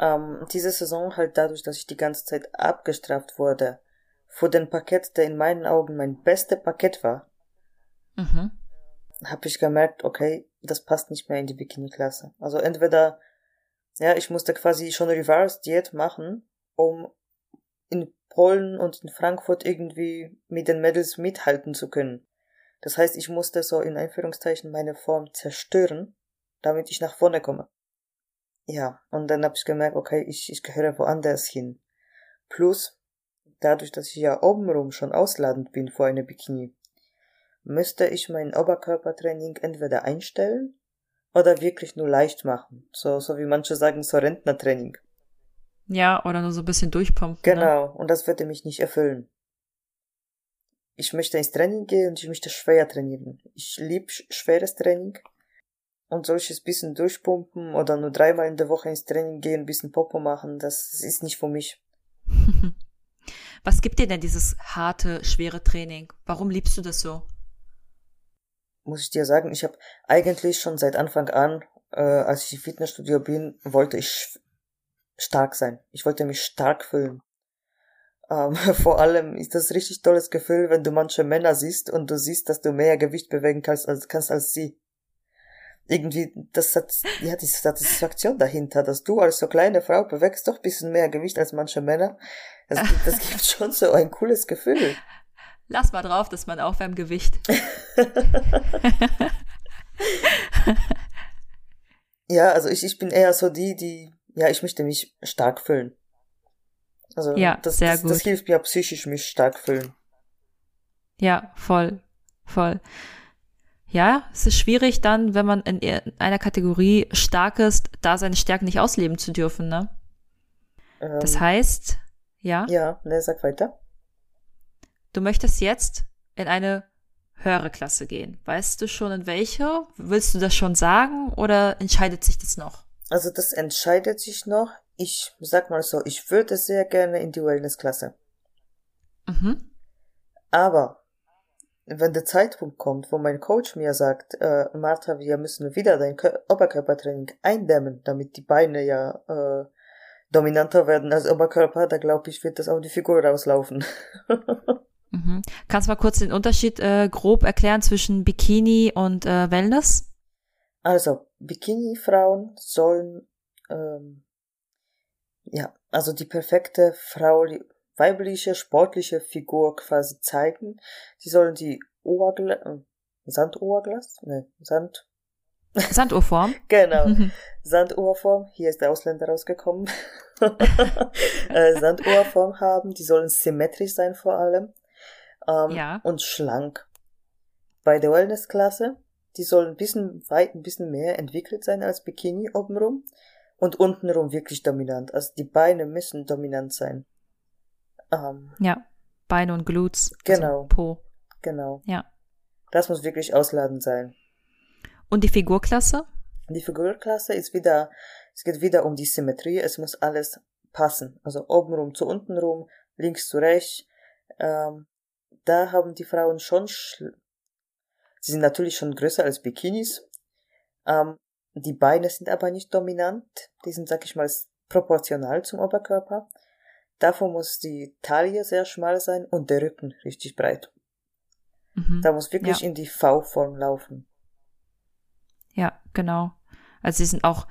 Ähm, diese Saison halt dadurch, dass ich die ganze Zeit abgestraft wurde, vor dem Parkett, der in meinen Augen mein beste Parkett war, Mhm. habe ich gemerkt, okay, das passt nicht mehr in die Bikini-Klasse. Also entweder, ja, ich musste quasi schon Reverse-Diät machen, um in Polen und in Frankfurt irgendwie mit den Mädels mithalten zu können. Das heißt, ich musste so in Einführungszeichen meine Form zerstören, damit ich nach vorne komme. Ja, und dann habe ich gemerkt, okay, ich, ich gehöre woanders hin. Plus, dadurch, dass ich ja obenrum schon ausladend bin vor einer Bikini, müsste ich mein Oberkörpertraining entweder einstellen oder wirklich nur leicht machen. So, so wie manche sagen, so Rentnertraining. Ja, oder nur so ein bisschen durchpumpen. Ne? Genau, und das würde mich nicht erfüllen. Ich möchte ins Training gehen und ich möchte schwer trainieren. Ich liebe schweres Training. Und solches bisschen durchpumpen oder nur dreimal in der Woche ins Training gehen, bisschen Popo machen, das ist nicht für mich. Was gibt dir denn dieses harte, schwere Training? Warum liebst du das so? Muss ich dir sagen, ich habe eigentlich schon seit Anfang an, äh, als ich im Fitnessstudio bin, wollte ich stark sein. Ich wollte mich stark fühlen. Ähm, vor allem ist das ein richtig tolles Gefühl, wenn du manche Männer siehst und du siehst, dass du mehr Gewicht bewegen kannst als, kannst als sie. Irgendwie, das hat, ja, die Satisfaktion dahinter, dass du als so kleine Frau bewegst doch ein bisschen mehr Gewicht als manche Männer. Das, gibt- das gibt schon so ein cooles Gefühl. Lass mal drauf, dass man aufwärmt Gewicht. Ja, also ich, ich bin eher so die, die, ja, ich möchte mich stark fühlen. Also Ja, das, sehr das, das gut. hilft mir psychisch, mich stark fühlen. Ja, voll, voll. Ja, es ist schwierig dann, wenn man in ir- einer Kategorie stark ist, da seine Stärken nicht ausleben zu dürfen, ne? Ähm, Das heißt, ja, Ja, ne, sag weiter. du möchtest jetzt in eine höhere Klasse gehen. Weißt du schon in welche? Willst du das schon sagen oder entscheidet sich das noch? Also das entscheidet sich noch. Ich sag mal so, ich würde sehr gerne in die Wellness-Klasse. Mhm. Aber wenn der Zeitpunkt kommt, wo mein Coach mir sagt, äh, Martha, wir müssen wieder dein Kö Oberkörpertraining eindämmen, damit die Beine ja äh, dominanter werden als Oberkörper, da glaube ich, wird das auf die Figur rauslaufen. Mhm. Kannst du mal kurz den Unterschied äh, grob erklären zwischen Bikini und äh, Wellness? Also, Bikini-Frauen sollen, ähm, ja, also die perfekte Frau, die weibliche, sportliche Figur quasi zeigen. Die sollen die Ohrgla äh, Sandohrglas? Ne, Sand, Sanduhrform? genau, Sanduhrform, hier ist der Ausländer rausgekommen, äh, Sanduhrform haben, die sollen symmetrisch sein vor allem, ähm, Ja. und schlank. Bei der Wellness-Klasse, die sollen ein bisschen weit, ein bisschen mehr entwickelt sein als Bikini obenrum und untenrum wirklich dominant. Also die Beine müssen dominant sein. Ähm, Ja. Beine und Glutes. Genau. Also po. genau. Ja. Das muss wirklich ausladend sein. Und die Figurklasse? Die Figurklasse ist wieder, es geht wieder um die Symmetrie, es muss alles passen. Also obenrum zu untenrum, links zu rechts. Ähm, da haben die Frauen schon, schl- sie sind natürlich schon größer als Bikinis. Ähm, die Beine sind aber nicht dominant. Die sind, sag ich mal, proportional zum Oberkörper. Davor muss die Taille sehr schmal sein und der Rücken richtig breit. Mhm. Da muss wirklich ja. in die V-Form laufen. Ja, genau. Also sie sind auch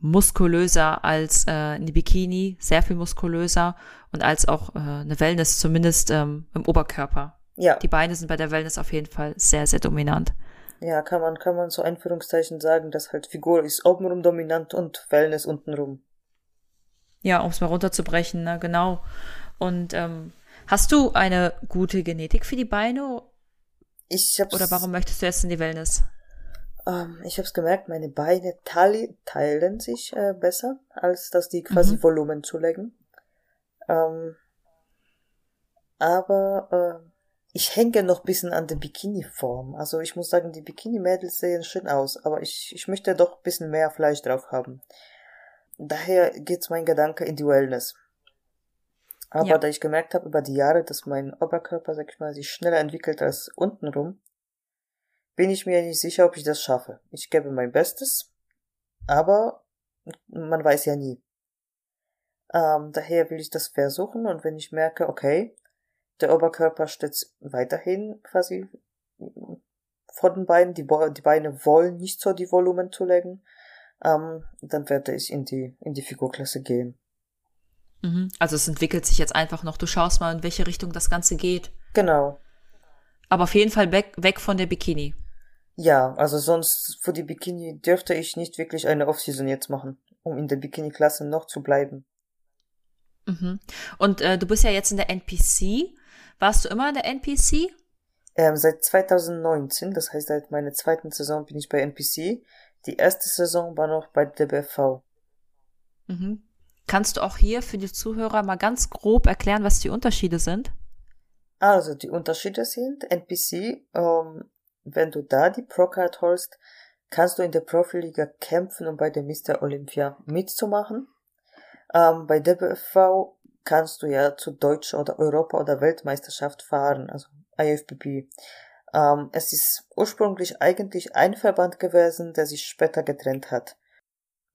muskulöser als äh, eine Bikini, sehr viel muskulöser und als auch äh, eine Wellness, zumindest ähm, im Oberkörper. Ja. Die Beine sind bei der Wellness auf jeden Fall sehr, sehr dominant. Ja, kann man, kann man so Einführungszeichen sagen, dass halt Figur ist obenrum dominant und Wellness untenrum. Ja, um es mal runterzubrechen, ne, genau. Und ähm, hast du eine gute Genetik für die Beine? Ich hab's, Oder warum möchtest du jetzt in die Wellness? Ähm, ich habe es gemerkt, meine Beine teilen sich äh, besser, als dass die quasi mhm. Volumen zulegen. Ähm, aber äh, ich hänge noch bisschen an der Bikini-Form. Also ich muss sagen, die Bikini-Mädels sehen schön aus, aber ich, ich möchte doch bisschen mehr Fleisch drauf haben. Daher geht's mein Gedanke in die Wellness. Aber ja. da ich gemerkt habe über die Jahre, dass mein Oberkörper, sag ich mal, sich schneller entwickelt als untenrum, bin ich mir nicht sicher, ob ich das schaffe. Ich gebe mein Bestes, aber man weiß ja nie. Ähm, daher will ich das versuchen und wenn ich merke, okay, der Oberkörper steht weiterhin quasi vor den Beinen, die, Be die Beine wollen nicht so die Volumen zulegen, ähm, dann werde ich in die, in die Figurklasse gehen. Mhm. Also es entwickelt sich jetzt einfach noch, du schaust mal, in welche Richtung das Ganze geht. Genau. Aber auf jeden Fall weg, weg von der Bikini. Ja, also sonst für die Bikini dürfte ich nicht wirklich eine Offseason jetzt machen, um in der Bikini-Klasse noch zu bleiben. Mhm. Und äh, du bist ja jetzt in der NPC. Warst du immer in der NPC? Ähm, seit 2019, das heißt seit meiner zweiten Saison bin ich bei NPC. Die erste Saison war noch bei DBFV. Mhm. Kannst du auch hier für die Zuhörer mal ganz grob erklären, was die Unterschiede sind? Also die Unterschiede sind NPC ähm, wenn du da die Pro-Card holst, kannst du in der Profiliga kämpfen, um bei der Mr. Olympia mitzumachen. Ähm, bei DBFV kannst du ja zu Deutscher oder Europa- oder Weltmeisterschaft fahren, also IFBB. Ähm, es ist ursprünglich eigentlich ein Verband gewesen, der sich später getrennt hat.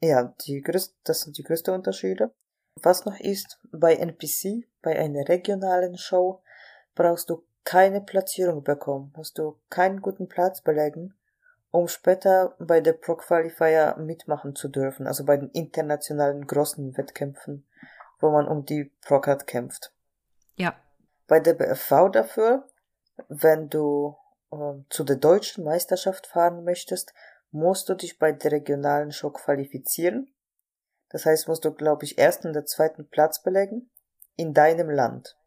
Ja, die größte, das sind die größten Unterschiede. Was noch ist, bei NPC, bei einer regionalen Show, brauchst du keine Platzierung bekommen, musst du keinen guten Platz belegen, um später bei der Pro Qualifier mitmachen zu dürfen, also bei den internationalen großen Wettkämpfen, wo man um die Procard kämpft. Ja. Bei der BFV dafür, wenn du äh, zu der deutschen Meisterschaft fahren möchtest, musst du dich bei der regionalen Show qualifizieren. Das heißt, musst du, glaube ich, ersten oder zweiten Platz belegen in deinem Land.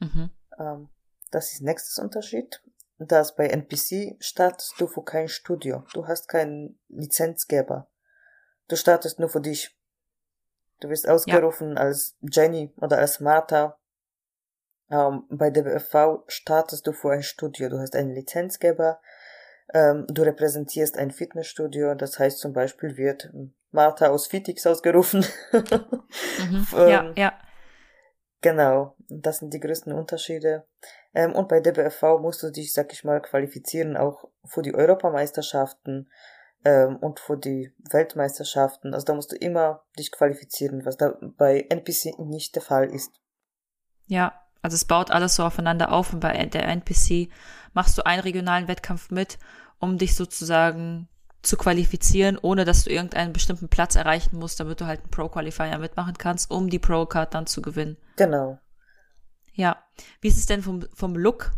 Mhm. Ähm, das ist nächstes Unterschied. Dass bei NPC startest du für kein Studio. Du hast keinen Lizenzgeber. Du startest nur für dich. Du wirst ausgerufen ja. als Jenny oder als Martha. Ähm, bei der BFV startest du für ein Studio. Du hast einen Lizenzgeber. Ähm, du repräsentierst ein Fitnessstudio. Das heißt zum Beispiel wird Martha aus Fitix ausgerufen. mhm. ja, ähm, ja. Genau, das sind die größten Unterschiede. Ähm, und bei DBFV musst du dich, sag ich mal, qualifizieren auch für die Europameisterschaften ähm, und für die Weltmeisterschaften. Also da musst du immer dich qualifizieren, was da bei NPC nicht der Fall ist. Ja, also es baut alles so aufeinander auf und bei der NPC machst du einen regionalen Wettkampf mit, um dich sozusagen zu qualifizieren, ohne dass du irgendeinen bestimmten Platz erreichen musst, damit du halt einen Pro-Qualifier mitmachen kannst, um die Pro-Card dann zu gewinnen. Genau. Ja. Wie ist es denn vom, vom Look?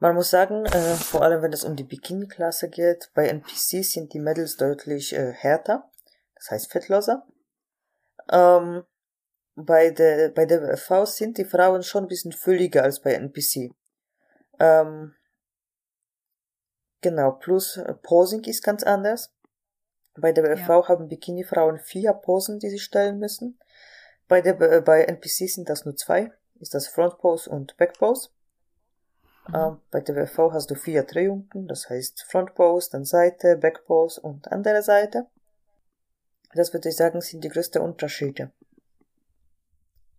Man muss sagen, äh, vor allem wenn es um die Bikini-Klasse geht, bei NPCs sind die Medals deutlich äh, härter, das heißt fettloser. Ähm, bei der bei der WFV sind die Frauen schon ein bisschen fülliger als bei NPC. Ähm, Genau, plus äh, Posing ist ganz anders. Bei der BFV ja. haben Bikini-Frauen vier Posen, die sie stellen müssen. Bei der äh, bei NPC sind das nur zwei. Ist das Front Pose und Back Pose. Mhm. Bei der BFV hast du vier Triumphen, das heißt Front Pose, dann Seite, Back Pose und andere Seite. Das würde ich sagen, sind die größten Unterschiede,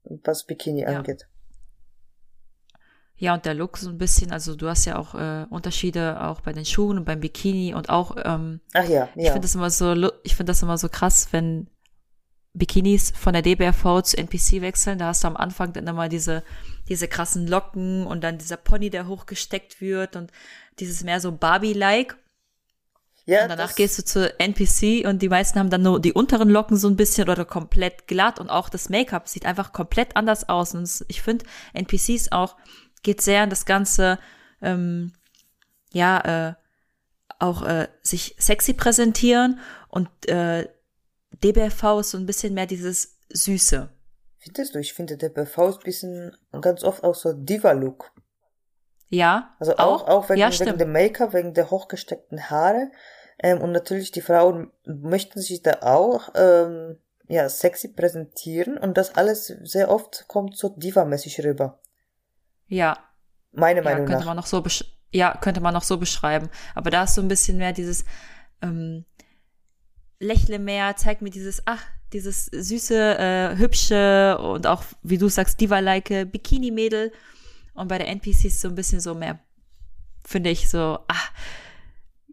was Bikini ja. angeht. Ja, und der Look so ein bisschen, also du hast ja auch äh, Unterschiede auch bei den Schuhen und beim Bikini und auch, ähm, Ach ja, ich ja. finde das immer so, ich finde das immer so krass, wenn Bikinis von der DBRV zu NPC wechseln, da hast du am Anfang dann immer diese, diese krassen Locken und dann dieser Pony, der hochgesteckt wird und dieses mehr so Barbie-like. ja Und danach gehst du zu NPC und die meisten haben dann nur die unteren Locken so ein bisschen oder komplett glatt und auch das Make-up sieht einfach komplett anders aus. Und ich finde, NPCs auch geht sehr in das Ganze, ähm, ja, äh, auch äh, sich sexy präsentieren und äh, DBFV ist so ein bisschen mehr dieses Süße. Findest du? Ich finde, der BV ist ein bisschen ganz oft auch so Diva-Look. Ja, Also auch, auch wegen, ja, wegen dem Make-up, wegen der hochgesteckten Haare. Ähm, und natürlich die Frauen möchten sich da auch ähm, ja, sexy präsentieren und das alles sehr oft kommt so diva-mäßig rüber. Ja, Meine Ja, Meinung könnte nach. man noch so ja, könnte man noch so beschreiben. Aber da ist so ein bisschen mehr dieses ähm, Lächle mehr, zeig mir dieses, ach, dieses süße, äh, hübsche und auch, wie du sagst, Diva-like Bikini-Mädel. Und bei der NPCs so ein bisschen so mehr, finde ich, so, ach,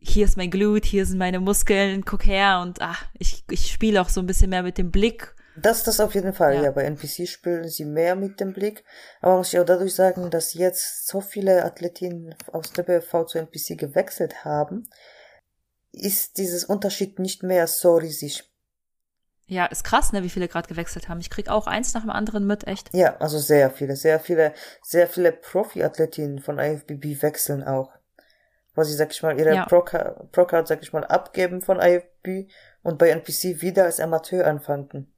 hier ist mein Glut, hier sind meine Muskeln, guck her und ach, ich, ich spiele auch so ein bisschen mehr mit dem Blick. Das, das auf jeden Fall, Ja. ja. Bei NPC spielen sie mehr mit dem Blick. Aber muss ich auch dadurch sagen, dass jetzt so viele Athletinnen aus der BFV zu NPC gewechselt haben, ist dieses Unterschied nicht mehr so riesig. Ja, ist krass, ne, wie viele gerade gewechselt haben. Ich krieg auch eins nach dem anderen mit, echt. Ja, also sehr viele, sehr viele, sehr viele Profi-Athletinnen von IFBB wechseln auch. Wo sie, sag ich mal, ihre Ja. Pro-Card, Pro-Card, sag ich mal, abgeben von IFB und bei NPC wieder als Amateur anfangen.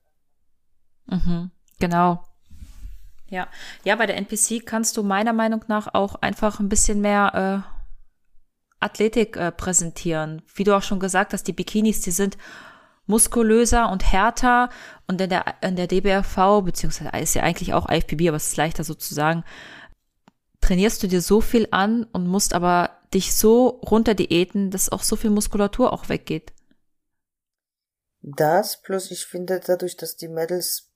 Mhm, genau. Ja. Ja, bei der NPC kannst du meiner Meinung nach auch einfach ein bisschen mehr äh, Athletik äh, präsentieren. Wie du auch schon gesagt hast, die Bikinis, die sind muskulöser und härter und in der, in der DBRV, beziehungsweise ist ja eigentlich auch IFBB, aber es ist leichter sozusagen, trainierst du dir so viel an und musst aber dich so runter diäten, dass auch so viel Muskulatur auch weggeht. Das plus ich finde dadurch, dass die Mädels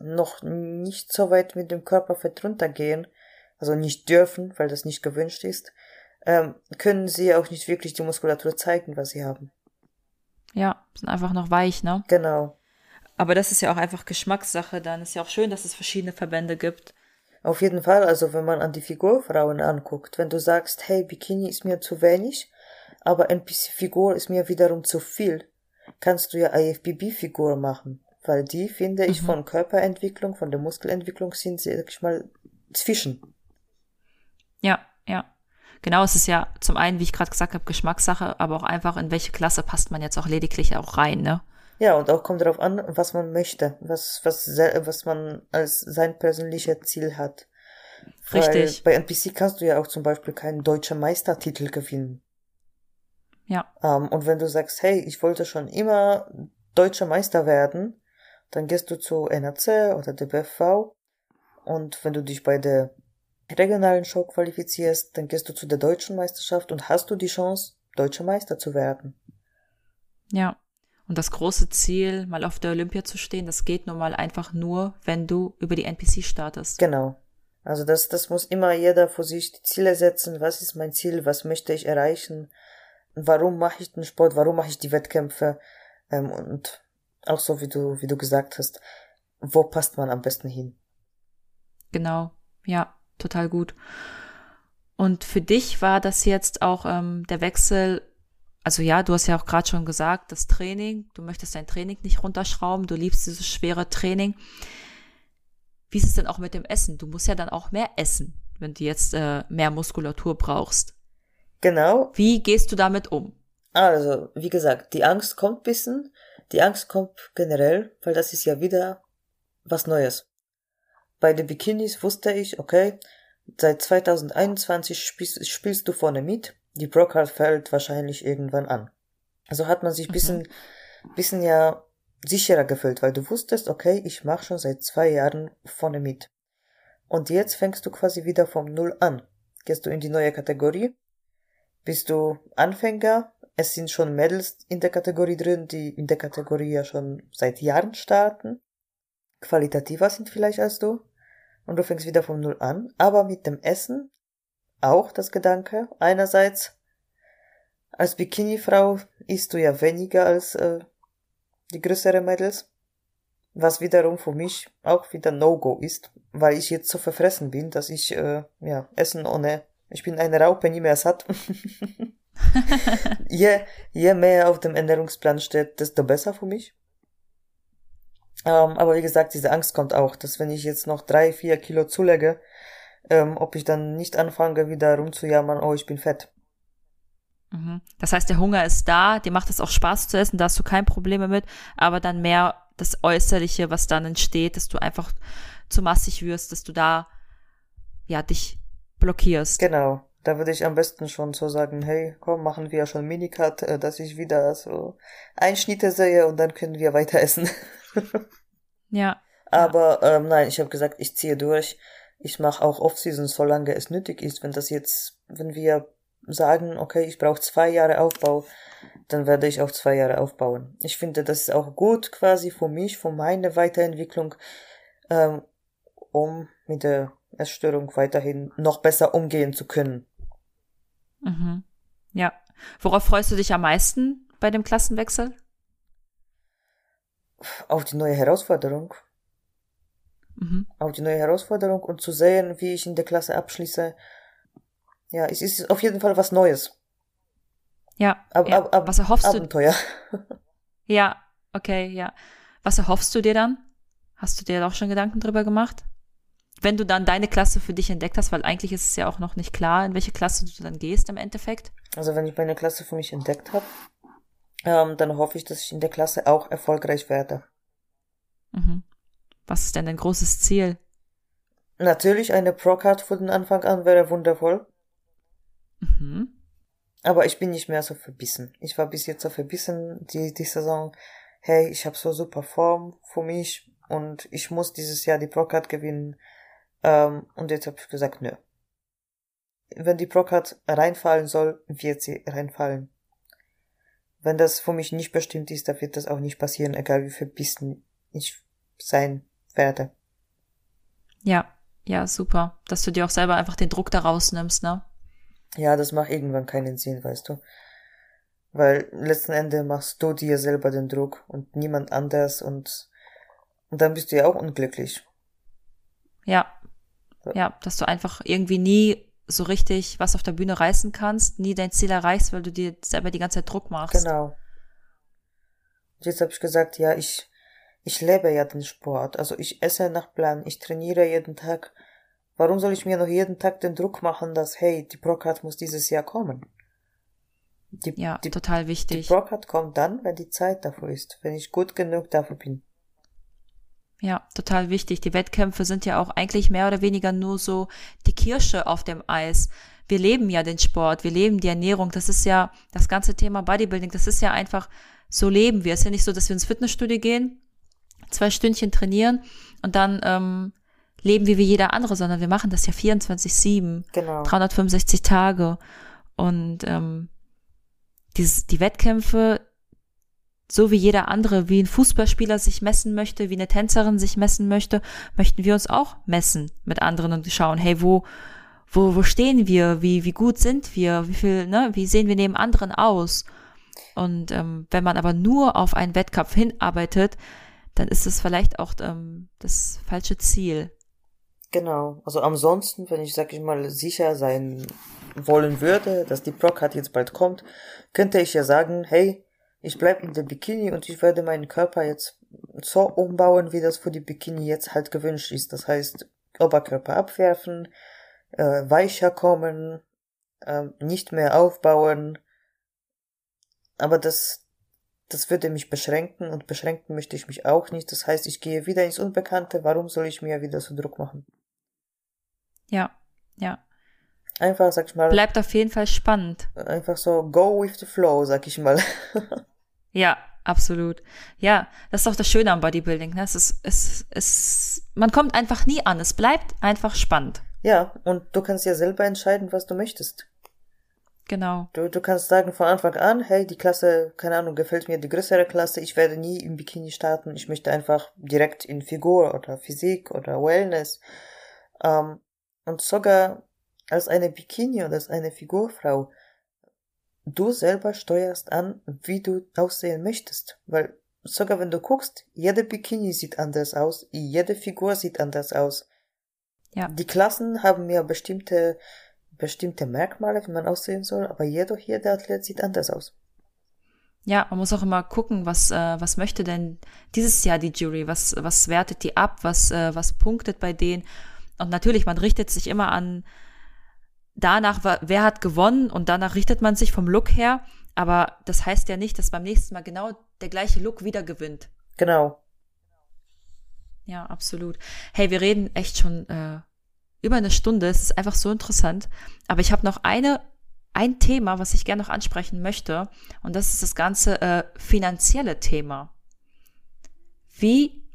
noch nicht so weit mit dem Körperfett runtergehen, also nicht dürfen, weil das nicht gewünscht ist, ähm, können sie auch nicht wirklich die Muskulatur zeigen, was sie haben. Ja, sind einfach noch weich, ne? Genau. Aber das ist ja auch einfach Geschmackssache. Dann ist ja auch schön, dass es verschiedene Verbände gibt. Auf jeden Fall, also wenn man an die Figurfrauen anguckt, wenn du sagst, hey, Bikini ist mir zu wenig, aber NPC-Figur ist mir wiederum zu viel, kannst du ja IFBB-Figur machen. Weil die, finde ich, Mhm. von Körperentwicklung, von der Muskelentwicklung sind sie, sag ich mal, zwischen. Ja, ja. Genau, es ist ja zum einen, wie ich gerade gesagt habe, Geschmackssache, aber auch einfach, in welche Klasse passt man jetzt auch lediglich auch rein, ne? Ja, und auch kommt darauf an, was man möchte, was, was, was man als sein persönliches Ziel hat. Richtig. Weil bei NPC kannst du ja auch zum Beispiel keinen deutschen Meistertitel gewinnen. Ja, Ähm, und wenn du sagst, hey, ich wollte schon immer deutscher Meister werden, dann gehst du zu NRC oder DBFV und wenn du dich bei der regionalen Show qualifizierst, dann gehst du zu der deutschen Meisterschaft und hast du die Chance, deutscher Meister zu werden. ja. Und das große Ziel, mal auf der Olympia zu stehen, das geht nun mal einfach nur, wenn du über die NPC startest. Genau. Also das, das muss immer jeder für sich die Ziele setzen. Was ist mein Ziel? Was möchte ich erreichen? Warum mache ich den Sport? Warum mache ich die Wettkämpfe? Ähm, und auch so, wie du, wie du gesagt hast, wo passt man am besten hin? Genau. Ja, total gut. Und für dich war das jetzt auch ähm, der Wechsel, also ja, du hast ja auch gerade schon gesagt, das Training, du möchtest dein Training nicht runterschrauben, du liebst dieses schwere Training. Wie ist es denn auch mit dem Essen? Du musst ja dann auch mehr essen, wenn du jetzt äh, mehr Muskulatur brauchst. Genau. Wie gehst du damit um? Also, wie gesagt, die Angst kommt bisschen. Die Angst kommt generell, weil das ist ja wieder was Neues. Bei den Bikinis wusste ich, okay, seit 2021 spielst, spielst du vorne mit. Die Brocard fällt wahrscheinlich irgendwann an. Also hat man sich bisschen, bisschen ja sicherer gefühlt, weil du wusstest, okay, ich mache schon seit zwei Jahren vorne mit. Und jetzt fängst du quasi wieder vom Null an. Gehst du in die neue Kategorie, bist du Anfänger, es sind schon Mädels in der Kategorie drin, die in der Kategorie ja schon seit Jahren starten, qualitativer sind vielleicht als du. und du fängst wieder von Null an. Aber mit dem Essen auch das Gedanke. Einerseits, als Bikini-Frau isst du ja weniger als äh, die größere Mädels. Was wiederum für mich auch wieder No-Go ist, weil ich jetzt so verfressen bin, dass ich äh, ja Essen ohne ich bin eine Raupe nie mehr satt. je, je mehr auf dem Ernährungsplan steht, desto besser für mich. Ähm, aber wie gesagt, diese Angst kommt auch, dass wenn ich jetzt noch drei, vier Kilo zulege, ähm, ob ich dann nicht anfange, wieder rumzujammern, oh, ich bin fett. Mhm. Das heißt, der Hunger ist da, dir macht es auch Spaß zu essen, da hast du kein Problem mit, aber dann mehr das Äußerliche, was dann entsteht, dass du einfach zu massig wirst, dass du da, ja, dich blockierst. Genau. Da würde ich am besten schon so sagen, hey, komm, machen wir schon Minicut, äh, dass ich wieder so Einschnitte sehe und dann können wir weiter essen. ja. Aber ähm, nein, ich habe gesagt, ich ziehe durch. Ich mache auch Off-Season, solange es nötig ist. Wenn das jetzt, wenn wir sagen, okay, ich brauche zwei Jahre Aufbau, dann werde ich auch zwei Jahre aufbauen. Ich finde, das ist auch gut quasi für mich, für meine Weiterentwicklung, ähm, um mit der Essstörung weiterhin noch besser umgehen zu können. Mhm. Ja. Worauf freust du dich am meisten bei dem Klassenwechsel? Auf die neue Herausforderung. Mhm. Auf die neue Herausforderung und zu sehen, wie ich in der Klasse abschließe. Ja, es ist auf jeden Fall was Neues. Ja. Ab, ja. Ab, ab, was erhoffst Abenteuer. du? ja, okay, ja. Was erhoffst du dir dann? Hast du dir auch schon Gedanken drüber gemacht? wenn du dann deine Klasse für dich entdeckt hast, weil eigentlich ist es ja auch noch nicht klar, in welche Klasse du dann gehst im Endeffekt. Also wenn ich meine Klasse für mich entdeckt habe, ähm, dann hoffe ich, dass ich in der Klasse auch erfolgreich werde. Mhm. Was ist denn dein großes Ziel? Natürlich eine Pro-Card von den Anfang an wäre wundervoll. Mhm. Aber ich bin nicht mehr so verbissen. Ich war bis jetzt so verbissen, die, die Saison. Hey, ich habe so super Form für mich und ich muss dieses Jahr die Pro-Card gewinnen. Ähm, und jetzt habe ich gesagt, nö. Wenn die Procard reinfallen soll, wird sie reinfallen. Wenn das für mich nicht bestimmt ist, dann wird das auch nicht passieren, egal wie verbissen ich sein werde. Ja, ja, super. Dass du dir auch selber einfach den Druck daraus nimmst, ne? Ja, das macht irgendwann keinen Sinn, weißt du. Weil letzten Endes machst du dir selber den Druck und niemand anders und, und dann bist du ja auch unglücklich. Ja, ja, dass du einfach irgendwie nie so richtig was auf der Bühne reißen kannst, nie dein Ziel erreichst, weil du dir selber die ganze Zeit Druck machst. Genau. Jetzt habe ich gesagt, ja, ich, ich lebe ja den Sport. Also ich esse nach Plan, ich trainiere jeden Tag. Warum soll ich mir noch jeden Tag den Druck machen, dass, hey, die Procard muss dieses Jahr kommen? Die, ja, die, total wichtig. Die Procard kommt dann, wenn die Zeit dafür ist, wenn ich gut genug dafür bin. Ja, total wichtig. Die Wettkämpfe sind ja auch eigentlich mehr oder weniger nur so die Kirsche auf dem Eis. Wir leben ja den Sport, wir leben die Ernährung. Das ist ja das ganze Thema Bodybuilding. Das ist ja einfach, so leben wir. Es ist ja nicht so, dass wir ins Fitnessstudio gehen, zwei Stündchen trainieren und dann ähm, leben wie wie jeder andere, sondern wir machen das ja 24-7, genau. 365 Tage. Und ähm, dieses, die Wettkämpfe so wie jeder andere, wie ein Fußballspieler sich messen möchte, wie eine Tänzerin sich messen möchte, möchten wir uns auch messen mit anderen und schauen, hey, wo, wo, wo stehen wir? Wie, wie gut sind wir? Wie viel, ne? Wie sehen wir neben anderen aus? Und ähm, wenn man aber nur auf einen Wettkampf hinarbeitet, dann ist es vielleicht auch ähm, das falsche Ziel. Genau. Also ansonsten, wenn ich, sag ich mal, sicher sein wollen würde, dass die Proc jetzt bald kommt, könnte ich ja sagen, hey, ich bleib in der Bikini und ich werde meinen Körper jetzt so umbauen, wie das für die Bikini jetzt halt gewünscht ist. Das heißt, Oberkörper abwerfen, äh, weicher kommen, äh, nicht mehr aufbauen. Aber das, das würde mich beschränken und beschränken möchte ich mich auch nicht. Das heißt, ich gehe wieder ins Unbekannte. Warum soll ich mir wieder so Druck machen? Ja, ja. Einfach, sag ich mal. Bleibt auf jeden Fall spannend. Einfach so go with the flow, sag ich mal. ja, absolut. Ja, das ist auch das Schöne am Bodybuilding. Ne? Es ist, es, es, man kommt einfach nie an. Es bleibt einfach spannend. Ja, und du kannst ja selber entscheiden, was du möchtest. Genau. Du, du kannst sagen von Anfang an, hey, die Klasse, keine Ahnung, gefällt mir die größere Klasse, ich werde nie im Bikini starten, ich möchte einfach direkt in Figur oder Physik oder Wellness Ähm, und sogar als eine Bikini oder als eine Figurfrau, du selber steuerst an, wie du aussehen möchtest. Weil sogar wenn du guckst, jede Bikini sieht anders aus, jede Figur sieht anders aus. Ja. Die Klassen haben ja bestimmte, bestimmte Merkmale, wie man aussehen soll, aber jeder hier, der Athlet sieht anders aus. Ja, man muss auch immer gucken, was, äh, was möchte denn dieses Jahr die Jury, was, was wertet die ab, was, äh, was punktet bei denen. Und natürlich, man richtet sich immer an danach, wer hat gewonnen und danach richtet man sich vom Look her. Aber das heißt ja nicht, dass beim nächsten Mal genau der gleiche Look wieder gewinnt. Genau. Ja, absolut. Hey, wir reden echt schon äh, über eine Stunde. Es ist einfach so interessant. Aber ich habe noch eine ein Thema, was ich gerne noch ansprechen möchte. Und das ist das ganze äh, finanzielle Thema. Wie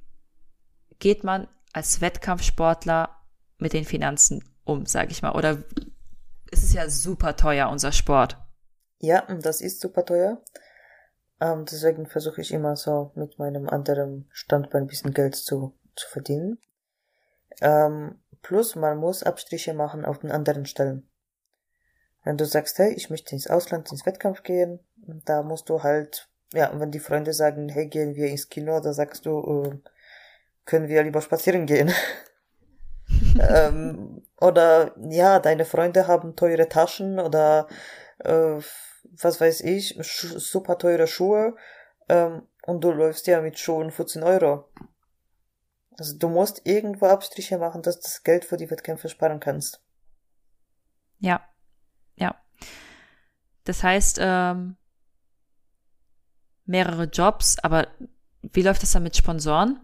geht man als Wettkampfsportler mit den Finanzen um, sage ich mal? Oder es ist ja super teuer, unser Sport. Ja, das ist super teuer. Ähm, deswegen versuche ich immer so mit meinem anderen Standbein ein bisschen Geld zu, zu verdienen. Ähm, plus man muss Abstriche machen auf den anderen Stellen. Wenn du sagst, hey, ich möchte ins Ausland, ins Wettkampf gehen, da musst du halt, ja, wenn die Freunde sagen, hey, gehen wir ins Kino, da sagst du, äh, können wir lieber spazieren gehen. ähm, oder ja, deine Freunde haben teure Taschen oder äh, was weiß ich, super teure Schuhe ähm, und du läufst ja mit Schuhen 14 Euro. Also du musst irgendwo Abstriche machen, dass du das Geld für die Wettkämpfe sparen kannst. Ja, ja. Das heißt, ähm, mehrere Jobs, aber wie läuft das dann mit Sponsoren?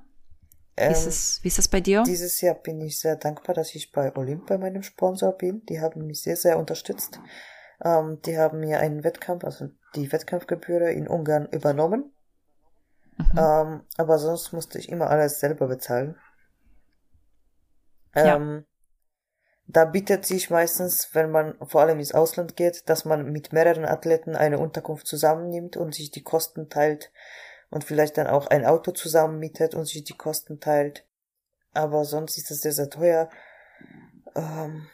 Wie, ist ähm, es, wie ist das bei dir? Dieses Jahr bin ich sehr dankbar, dass ich bei Olymp bei meinem Sponsor bin. Die haben mich sehr, sehr unterstützt. Ähm, die haben mir einen Wettkampf, also die Wettkampfgebühr in Ungarn übernommen. Mhm. Ähm, aber sonst musste ich immer alles selber bezahlen. Ähm, da bietet sich meistens, wenn man vor allem ins Ausland geht, dass man mit mehreren Athleten eine Unterkunft zusammennimmt und sich die Kosten teilt und vielleicht dann auch ein Auto zusammen mietet und sich die Kosten teilt. Aber sonst ist das sehr, sehr teuer. Ähm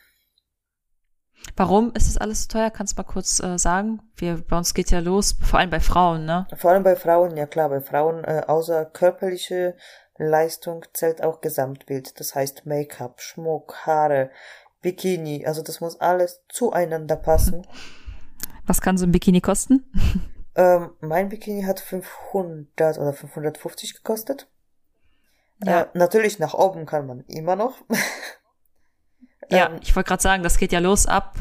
Warum ist das alles so teuer? Kannst du mal kurz äh, sagen? Wir, bei uns geht ja los, vor allem bei Frauen, ne? Vor allem bei Frauen, ja klar, bei Frauen, äh, außer körperliche Leistung zählt auch Gesamtbild. Das heißt Make-up, Schmuck, Haare, Bikini. Also das muss alles zueinander passen. Was kann so ein Bikini kosten? Ähm, mein Bikini hat 500 oder 550 gekostet. Ja. Äh, natürlich nach oben kann man immer noch. ja, ähm, ich wollte gerade sagen, das geht ja los ab.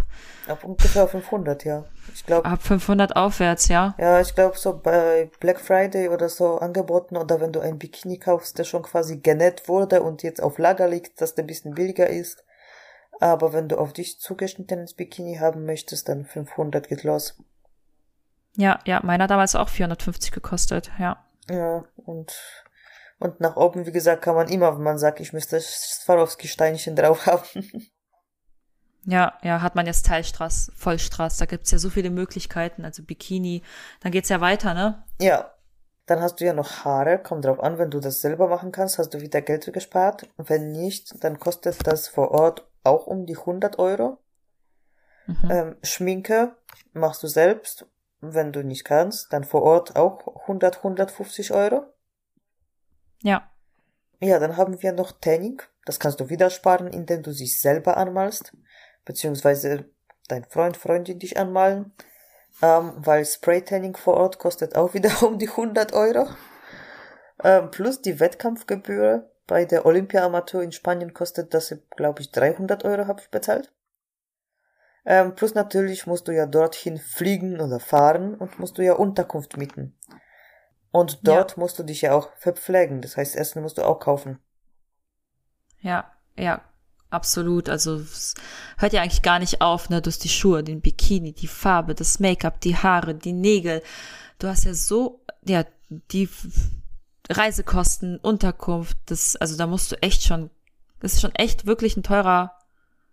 Ab ungefähr 500, ja. Ich glaube. Ab 500 aufwärts, ja. Ja, ich glaube so bei Black Friday oder so angeboten oder wenn du ein Bikini kaufst, der schon quasi genäht wurde und jetzt auf Lager liegt, dass der ein bisschen billiger ist. Aber wenn du auf dich zugeschnittenes Bikini haben möchtest, dann 500 geht los. Ja, ja, meiner damals auch 450 gekostet, ja. Ja, und, und nach oben, wie gesagt, kann man immer, wenn man sagt, ich müsste Swarovski-Steinchen drauf haben. Ja, ja, hat man jetzt Teilstraß, Vollstraß, da gibt's ja so viele Möglichkeiten, also Bikini, dann geht's ja weiter, ne? Ja. Dann hast du ja noch Haare, kommt drauf an, wenn du das selber machen kannst, hast du wieder Geld gespart. Wenn nicht, dann kostet das vor Ort auch um die 100 Euro. Mhm. Ähm, Schminke machst du selbst. Wenn du nicht kannst, dann vor Ort auch 100, 150 Euro. Ja. Ja, dann haben wir noch Tanning. Das kannst du wieder sparen, indem du sich selber anmalst. Beziehungsweise dein Freund, Freundin dich anmalen. Ähm, weil Spray-Tanning vor Ort kostet auch wieder um die 100 Euro. Ähm, plus die Wettkampfgebühr bei der Olympia Amateur in Spanien kostet das, glaube ich, 300 Euro habe ich bezahlt. Ähm, plus natürlich musst du ja dorthin fliegen oder fahren und musst du ja Unterkunft mieten. Und dort ja. musst du dich ja auch verpflegen. Das heißt, Essen musst du auch kaufen. Ja, ja, absolut. Also es hört ja eigentlich gar nicht auf, ne? Du hast die Schuhe, den Bikini, die Farbe, das Make-up, die Haare, die Nägel. Du hast ja so, ja, die Reisekosten, Unterkunft, das, also da musst du echt schon, das ist schon echt wirklich ein teurer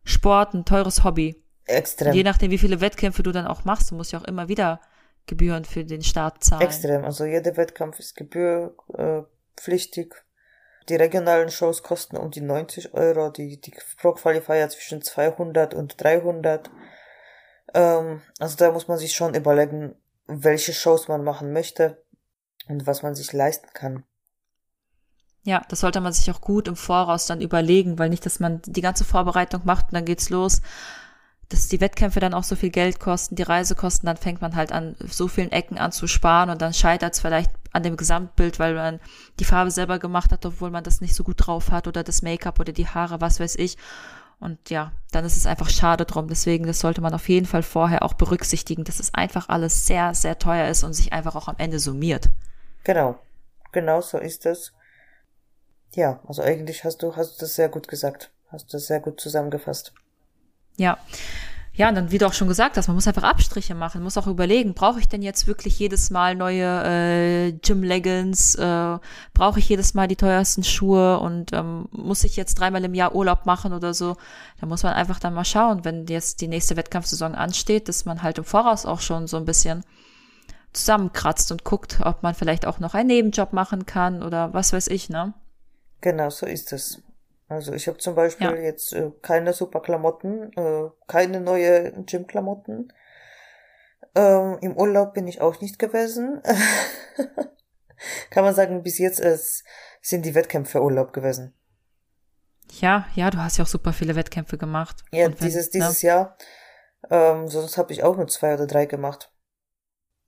Sport, ein teures Hobby. Extrem. Je nachdem, wie viele Wettkämpfe du dann auch machst, du musst ja auch immer wieder Gebühren für den Start zahlen. Extrem. Also jeder Wettkampf ist gebührpflichtig. Die regionalen Shows kosten um die 90 Euro, die, die Pro Qualifier zwischen 200 und 300. Ähm, also da muss man sich schon überlegen, welche Shows man machen möchte und was man sich leisten kann. Ja, das sollte man sich auch gut im Voraus dann überlegen, weil nicht, dass man die ganze Vorbereitung macht und dann geht's los, dass die Wettkämpfe dann auch so viel Geld kosten, die Reisekosten, dann fängt man halt an, so vielen Ecken an zu sparen und dann scheitert es vielleicht an dem Gesamtbild, weil man die Farbe selber gemacht hat, obwohl man das nicht so gut drauf hat oder das Make-up oder die Haare, was weiß ich. Und ja, dann ist es einfach schade drum. Deswegen, das sollte man auf jeden Fall vorher auch berücksichtigen, dass es einfach alles sehr, sehr teuer ist und sich einfach auch am Ende summiert. Genau. Genau so ist es. Ja, also eigentlich hast du, hast du das sehr gut gesagt. Hast du das sehr gut zusammengefasst. Ja. Ja, und dann, wie du auch schon gesagt hast, man muss einfach Abstriche machen, muss auch überlegen, brauche ich denn jetzt wirklich jedes Mal neue äh, Gym-Leggings, äh, brauche ich jedes Mal die teuersten Schuhe und ähm, muss ich jetzt dreimal im Jahr Urlaub machen oder so. Da muss man einfach dann mal schauen, wenn jetzt die nächste Wettkampfsaison ansteht, dass man halt im Voraus auch schon so ein bisschen zusammenkratzt und guckt, ob man vielleicht auch noch einen Nebenjob machen kann oder was weiß ich, ne? Genau, so ist es. Also ich habe zum Beispiel ja. jetzt äh, keine super Klamotten, äh, keine neue Gym-Klamotten. Ähm, Im Urlaub bin ich auch nicht gewesen. Kann man sagen, bis jetzt es sind die Wettkämpfe Urlaub gewesen. Ja, ja, du hast ja auch super viele Wettkämpfe gemacht. Ja, wenn, dieses, ne? dieses Jahr. Ähm, sonst habe ich auch nur zwei oder drei gemacht.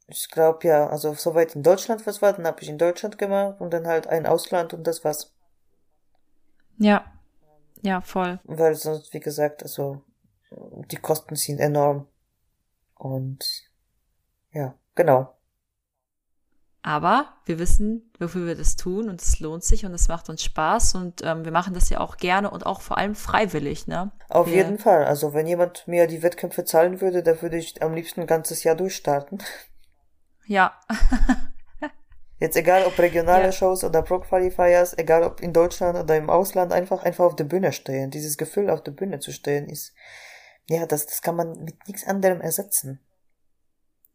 Ich glaube ja, also soweit in Deutschland was war, dann habe ich in Deutschland gemacht und dann halt ein Ausland und das war's. Ja, ja, voll. Weil sonst, wie gesagt, also die Kosten sind enorm. Und ja, genau. Aber wir wissen, wofür wir das tun und es lohnt sich und es macht uns Spaß und ähm, wir machen das ja auch gerne und auch vor allem freiwillig, ne? Auf wir, jeden Fall. Also wenn jemand mir die Wettkämpfe zahlen würde, da würde ich am liebsten ein ganzes Jahr durchstarten. Ja. Jetzt egal ob regionale ja. Shows oder Pro Qualifiers, egal ob in Deutschland oder im Ausland, einfach, einfach auf der Bühne stehen. Dieses Gefühl auf der Bühne zu stehen ist, ja, das, das kann man mit nichts anderem ersetzen.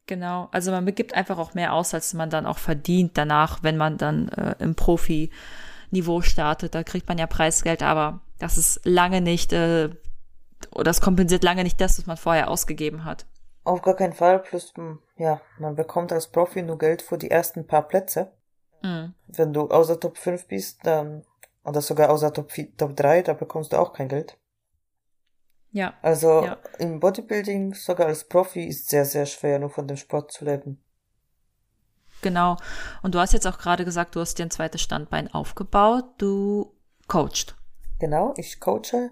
Genau, also man gibt einfach auch mehr aus, als man dann auch verdient danach, wenn man dann äh, im Profi-Niveau startet. Da kriegt man ja Preisgeld, aber das ist lange nicht, äh, oder das kompensiert lange nicht das, was man vorher ausgegeben hat. Auf gar keinen Fall. Plus, hm, ja, man bekommt als Profi nur Geld für die ersten paar Plätze. Mhm. Wenn du außer Top 5 bist, dann, oder sogar außer Top, 4, Top 3, da bekommst du auch kein Geld. Ja. Also ja. im Bodybuilding, sogar als Profi, ist sehr, sehr schwer, nur von dem Sport zu leben. Genau. Und du hast jetzt auch gerade gesagt, du hast dir ein zweites Standbein aufgebaut. Du coachst. Genau, ich coache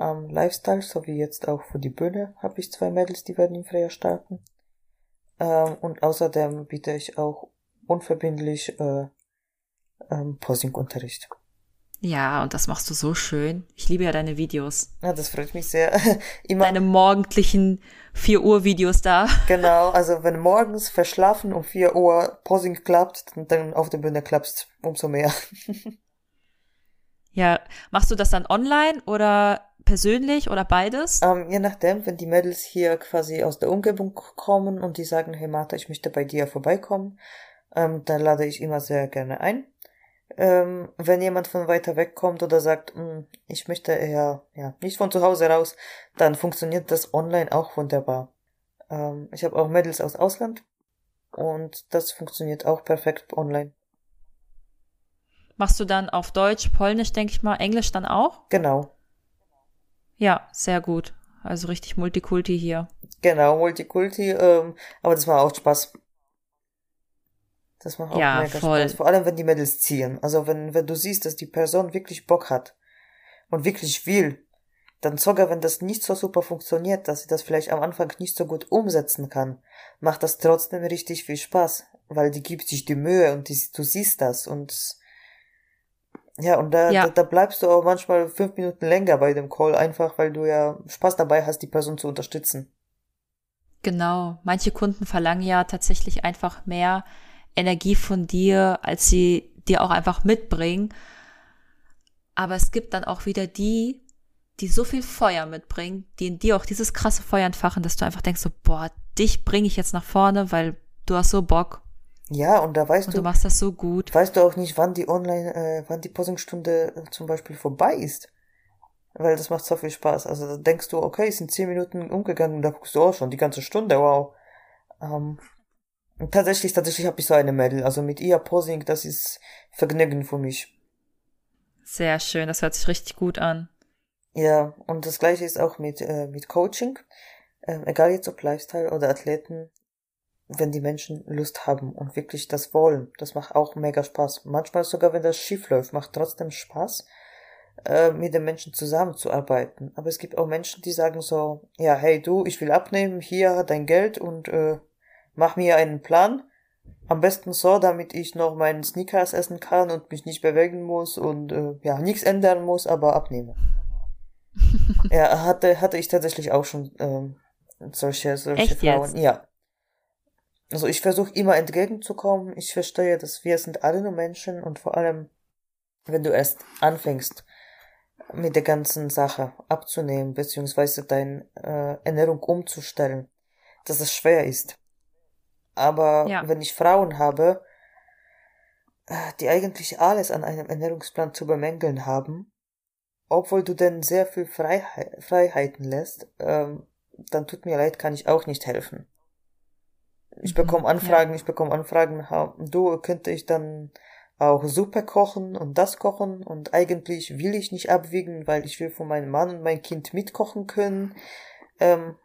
ähm, Lifestyle, so wie jetzt auch für die Bühne habe ich zwei Mädels, die werden im Frühjahr starten. Ähm, und außerdem biete ich auch unverbindlich äh, ähm, Posing-Unterricht. Ja, und das machst du so schön. Ich liebe ja deine Videos. Ja, das freut mich sehr. Immer deine morgendlichen 4 Uhr Videos da. Genau, also wenn morgens verschlafen um 4 Uhr Posing klappt, dann, auf der Bühne klappt's umso mehr. ja, machst du das dann online oder persönlich oder beides? Ähm, je nachdem, wenn die Mädels hier quasi aus der Umgebung kommen und die sagen, hey Martha, ich möchte bei dir vorbeikommen, ähm, dann lade ich immer sehr gerne ein. Ähm, wenn jemand von weiter weg kommt oder sagt, hm, ich möchte eher ja, nicht von zu Hause raus, dann funktioniert das online auch wunderbar. Ähm, ich habe auch Mädels aus Ausland und das funktioniert auch perfekt online. Machst du dann auf Deutsch, Polnisch, denke ich mal, Englisch dann auch? Genau. Ja, sehr gut. Also richtig Multikulti hier. Genau, Multikulti, ähm, aber das macht auch Spaß. Das macht auch ja, mega voll. Spaß. Vor allem, wenn die Mädels ziehen. Also wenn, wenn du siehst, dass die Person wirklich Bock hat und wirklich will, dann sogar wenn das nicht so super funktioniert, dass sie das vielleicht am Anfang nicht so gut umsetzen kann, macht das trotzdem richtig viel Spaß, weil die gibt sich die Mühe und die, du siehst das und ja, und da, ja. da, da bleibst du auch manchmal fünf Minuten länger bei dem Call, einfach weil du ja Spaß dabei hast, die Person zu unterstützen. Genau. Manche Kunden verlangen ja tatsächlich einfach mehr Energie von dir, als sie dir auch einfach mitbringen. Aber es gibt dann auch wieder die, die so viel Feuer mitbringen, die in dir auch dieses krasse Feuer entfachen, dass du einfach denkst so, boah, dich bringe ich jetzt nach vorne, weil du hast so Bock. Ja, und da weißt und du. du machst das so gut. Weißt du auch nicht, wann die Online, äh, wann die Posingstunde äh, zum Beispiel vorbei ist. Weil das macht so viel Spaß. Also da denkst du, okay, es sind zehn Minuten umgegangen und da guckst du auch schon die ganze Stunde, wow. Ähm, tatsächlich, tatsächlich habe ich so eine Mädel. Also mit ihr Posing, das ist Vergnügen für mich. Sehr schön, das hört sich richtig gut an. Ja, und das gleiche ist auch mit, äh, mit Coaching. Ähm, egal jetzt ob Lifestyle oder Athleten, wenn die Menschen Lust haben und wirklich das wollen, das macht auch mega Spaß. Manchmal sogar, wenn das schief läuft, macht trotzdem Spaß, äh, mit den Menschen zusammenzuarbeiten. Aber es gibt auch Menschen, die sagen so, ja, hey du, ich will abnehmen, hier dein Geld und äh, mach mir einen Plan. Am besten so, damit ich noch meinen Sneakers essen kann und mich nicht bewegen muss und äh, ja, nichts ändern muss, aber abnehme. ja, hatte, hatte ich tatsächlich auch schon ähm, solche, solche Echt Frauen. jetzt? Ja. Also ich versuche immer entgegenzukommen. Ich verstehe, dass wir sind alle nur Menschen und vor allem, wenn du erst anfängst, mit der ganzen Sache abzunehmen, beziehungsweise deine äh, Ernährung umzustellen, dass es schwer ist. Aber Ja. wenn ich Frauen habe, äh, die eigentlich alles an einem Ernährungsplan zu bemängeln haben, obwohl du denn sehr viel Freiheit, Freiheiten lässt, ähm, dann tut mir leid, kann ich auch nicht helfen. Ich Mhm, bekomme Anfragen, ich bekomme Anfragen, du könnte ich dann auch Suppe kochen und das kochen und eigentlich will ich nicht abwiegen, weil ich will von meinem Mann und mein Kind mitkochen können. Ähm,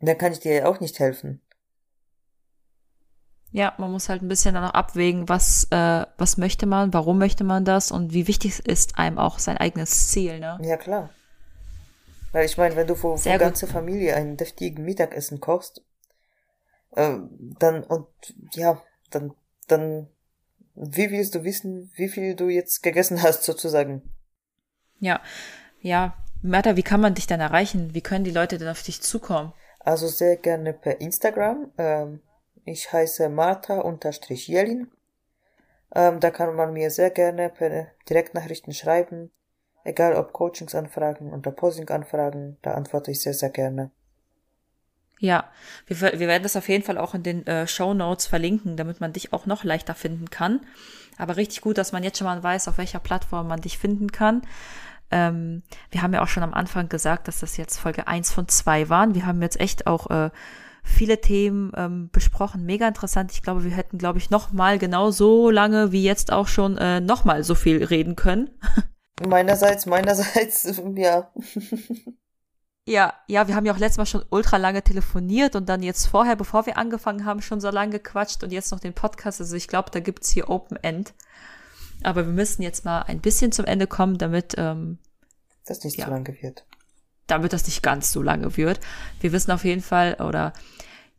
dann kann ich dir ja auch nicht helfen. Ja, man muss halt ein bisschen dann auch abwägen, was, äh, was möchte man, warum möchte man das und wie wichtig ist einem auch sein eigenes Ziel, ne? Ja, klar. Weil ich meine, wenn du für, die ganze Familie einen deftigen Mittagessen kochst, äh, dann, und ja, dann, dann, wie willst du wissen, wie viel du jetzt gegessen hast, sozusagen? Ja, ja. Martha, wie kann man dich denn erreichen? Wie können die Leute denn auf dich zukommen? Also sehr gerne per Instagram. Ähm, ich heiße Martha-Jelin. Ähm, da kann man mir sehr gerne per Direktnachrichten schreiben. Egal ob Coachingsanfragen oder Posing-Anfragen, da antworte ich sehr, sehr gerne. Ja, wir, wir werden das auf jeden Fall auch in den äh, Show Notes verlinken, damit man dich auch noch leichter finden kann. Aber richtig gut, dass man jetzt schon mal weiß, auf welcher Plattform man dich finden kann. Ähm, wir haben ja auch schon am Anfang gesagt, dass das jetzt Folge eins von zwei waren. Wir haben jetzt echt auch äh, viele Themen ähm, besprochen. Mega interessant. Ich glaube, wir hätten, glaube ich, noch mal genau so lange wie jetzt auch schon äh, noch mal so viel reden können. Meinerseits, meinerseits, ja. Ja, ja, wir haben ja auch letztes Mal schon ultra lange telefoniert und dann jetzt vorher, bevor wir angefangen haben, schon so lange gequatscht und jetzt noch den Podcast. Also ich glaube, da gibt's hier Open End. Aber wir müssen jetzt mal ein bisschen zum Ende kommen, damit, ähm, Das nicht Ja. zu lange wird. damit das nicht ganz so lange wird. Wir wissen auf jeden Fall, oder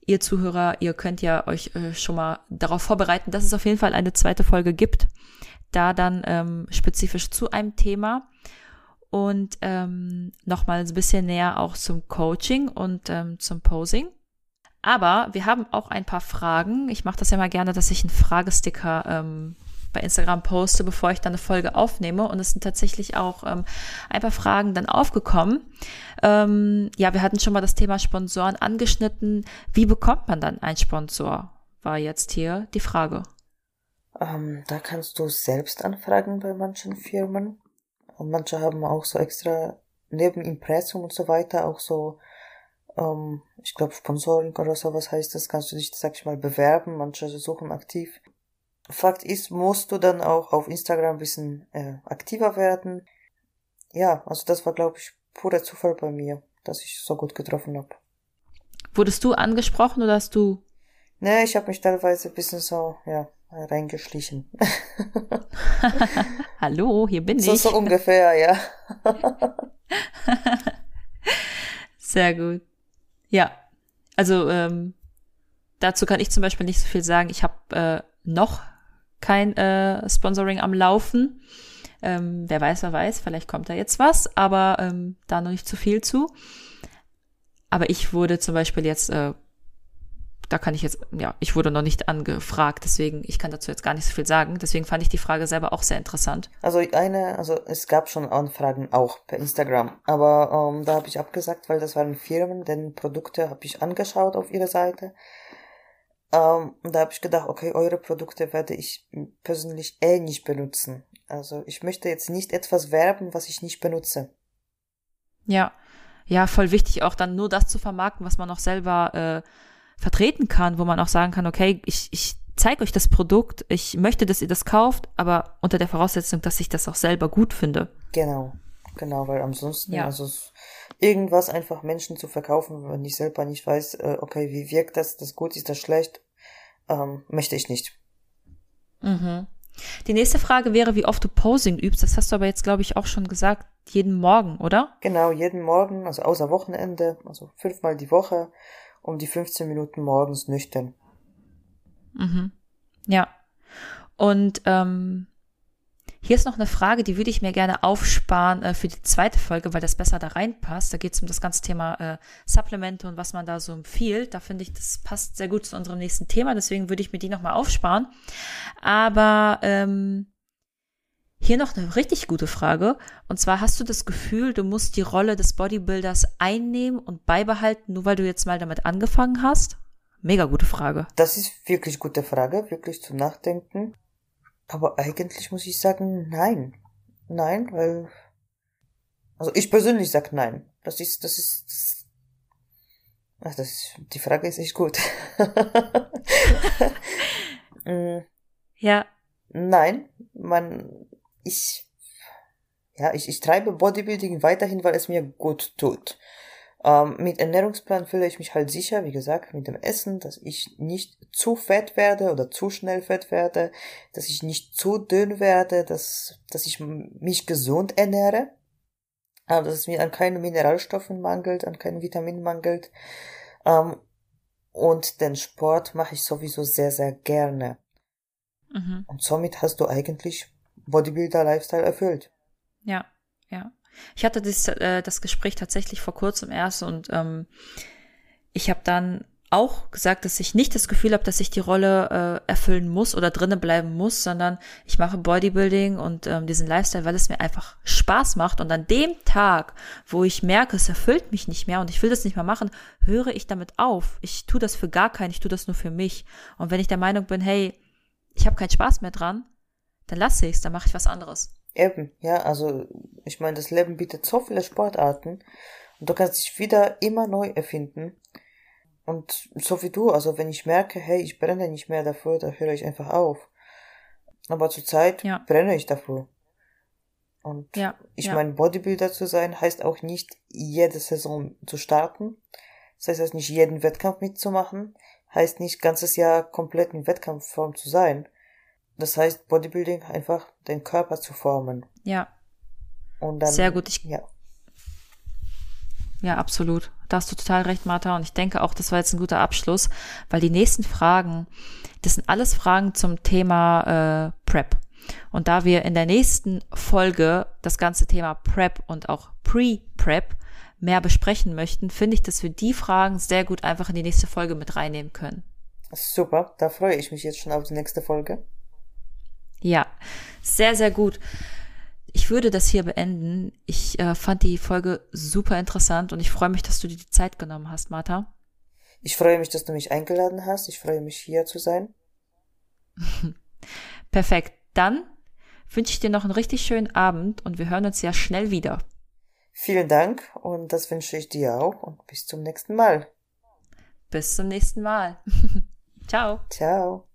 ihr Zuhörer, ihr könnt ja euch äh, schon mal darauf vorbereiten, dass es auf jeden Fall eine zweite Folge gibt, da dann ähm, spezifisch zu einem Thema und ähm, nochmal ein bisschen näher auch zum Coaching und ähm, zum Posing. Aber wir haben auch ein paar Fragen. Ich mache das ja mal gerne, dass ich einen Fragesticker ähm, bei Instagram poste, bevor ich dann eine Folge aufnehme. Und es sind tatsächlich auch ähm, ein paar Fragen dann aufgekommen. Ähm, ja, wir hatten schon mal das Thema Sponsoren angeschnitten. Wie bekommt man dann einen Sponsor? War jetzt hier die Frage. Ähm, da kannst du selbst anfragen bei manchen Firmen. Und manche haben auch so extra neben Impressum und so weiter auch so, ähm, ich glaube Sponsoring oder sowas heißt das, kannst du dich, sag ich mal, bewerben. Manche suchen aktiv. Fakt ist, musst du dann auch auf Instagram ein bisschen äh, aktiver werden. Ja, also das war, glaube ich, purer Zufall bei mir, dass ich so gut getroffen habe. Wurdest du angesprochen oder hast du? Ne, ich habe mich teilweise ein bisschen so, ja, reingeschlichen. Hallo, hier bin so, ich. so ungefähr, ja. Sehr gut. Ja, also ähm, dazu kann ich zum Beispiel nicht so viel sagen. Ich habe äh, noch kein äh, Sponsoring am Laufen. Ähm, wer weiß, wer weiß, vielleicht kommt da jetzt was, aber ähm, da noch nicht zu viel zu. Aber ich wurde zum Beispiel jetzt, äh, da kann ich jetzt, ja, ich wurde noch nicht angefragt, deswegen, ich kann dazu jetzt gar nicht so viel sagen. Deswegen fand ich die Frage selber auch sehr interessant. Also eine, also es gab schon Anfragen auch per Instagram, aber ähm, da habe ich abgesagt, weil das waren Firmen, deren Produkte habe ich angeschaut auf ihrer Seite. Ähm, und da habe ich gedacht, okay, eure Produkte werde ich persönlich eh nicht benutzen. Also ich möchte jetzt nicht etwas werben, was ich nicht benutze. Ja, ja, voll wichtig auch dann nur das zu vermarkten, was man auch selber äh, vertreten kann, wo man auch sagen kann, okay, ich, ich zeige euch das Produkt, ich möchte, dass ihr das kauft, aber unter der Voraussetzung, dass ich das auch selber gut finde. Genau, genau, weil ansonsten, ja. also irgendwas einfach Menschen zu verkaufen, wenn ich selber nicht weiß, äh, okay, wie wirkt das, das gut, ist das schlecht, ähm, möchte ich nicht. Mhm. Die nächste Frage wäre, wie oft du Posing übst. Das hast du aber jetzt, glaube ich, auch schon gesagt, jeden Morgen, oder? Genau, jeden Morgen, also außer Wochenende, also fünfmal die Woche, um die 15 Minuten morgens nüchtern. Mhm. Ja. Und ähm, hier ist noch eine Frage, die würde ich mir gerne aufsparen äh, für die zweite Folge, weil das besser da reinpasst. Da geht es um das ganze Thema äh, Supplemente und was man da so empfiehlt. Da finde ich, das passt sehr gut zu unserem nächsten Thema. Deswegen würde ich mir die nochmal aufsparen. Aber ähm, hier noch eine richtig gute Frage. Und zwar hast du das Gefühl, du musst die Rolle des Bodybuilders einnehmen und beibehalten, nur weil du jetzt mal damit angefangen hast? Mega gute Frage. Das ist wirklich gute Frage, wirklich zu nachdenken. Aber eigentlich muss ich sagen, nein. Nein, weil, also ich persönlich sag nein. Das ist, das ist, das, ach, das ist, die Frage ist echt gut. Mm. ja. Nein, man, ich, ja, ich, ich treibe Bodybuilding weiterhin, weil es mir gut tut. Ähm, mit Ernährungsplan fühle ich mich halt sicher, wie gesagt, mit dem Essen, dass ich nicht zu fett werde oder zu schnell fett werde, dass ich nicht zu dünn werde, dass, dass ich mich gesund ernähre, äh, dass es mir an keinen Mineralstoffen mangelt, an keinen Vitaminen mangelt. Ähm, und den Sport mache ich sowieso sehr, sehr gerne. Mhm. Und somit hast du eigentlich Bodybuilder-Lifestyle erfüllt. Ja, ja. Ich hatte das, äh, das Gespräch tatsächlich vor kurzem erst und ähm, ich habe dann auch gesagt, dass ich nicht das Gefühl habe, dass ich die Rolle äh, erfüllen muss oder drinnen bleiben muss, sondern ich mache Bodybuilding und ähm, diesen Lifestyle, weil es mir einfach Spaß macht. Und an dem Tag, wo ich merke, es erfüllt mich nicht mehr und ich will das nicht mehr machen, höre ich damit auf. Ich tue das für gar keinen, ich tue das nur für mich. Und wenn ich der Meinung bin, hey, ich habe keinen Spaß mehr dran, dann lasse ich es, dann mache ich was anderes. Eben, ja, also ich meine, das Leben bietet so viele Sportarten und du kannst dich wieder immer neu erfinden. Und so wie du, also wenn ich merke, hey, ich brenne nicht mehr dafür, da höre ich einfach auf. Aber zurzeit ja. brenne ich dafür. Und ja, ich ja. meine, Bodybuilder zu sein, heißt auch nicht jede Saison zu starten. Das heißt nicht jeden Wettkampf mitzumachen. Heißt nicht ganzes Jahr komplett in Wettkampfform zu sein. Das heißt, Bodybuilding einfach den Körper zu formen. Ja. Und dann, Sehr gut. Ich, ja. ja, absolut. Da hast du total recht, Martha. Und ich denke auch, das war jetzt ein guter Abschluss, weil die nächsten Fragen, das sind alles Fragen zum Thema äh, Prep. Und da wir in der nächsten Folge das ganze Thema Prep und auch Pre-Prep mehr besprechen möchten, finde ich, dass wir die Fragen sehr gut einfach in die nächste Folge mit reinnehmen können. Super, da freue ich mich jetzt schon auf die nächste Folge. Ja, sehr, sehr gut. Ich würde das hier beenden. Ich äh, fand die Folge super interessant und ich freue mich, dass du dir die Zeit genommen hast, Martha. Ich freue mich, dass du mich eingeladen hast. Ich freue mich, hier zu sein. Perfekt. Dann wünsche ich dir noch einen richtig schönen Abend und wir hören uns ja schnell wieder. Vielen Dank und das wünsche ich dir auch und bis zum nächsten Mal. Bis zum nächsten Mal. Ciao. Ciao.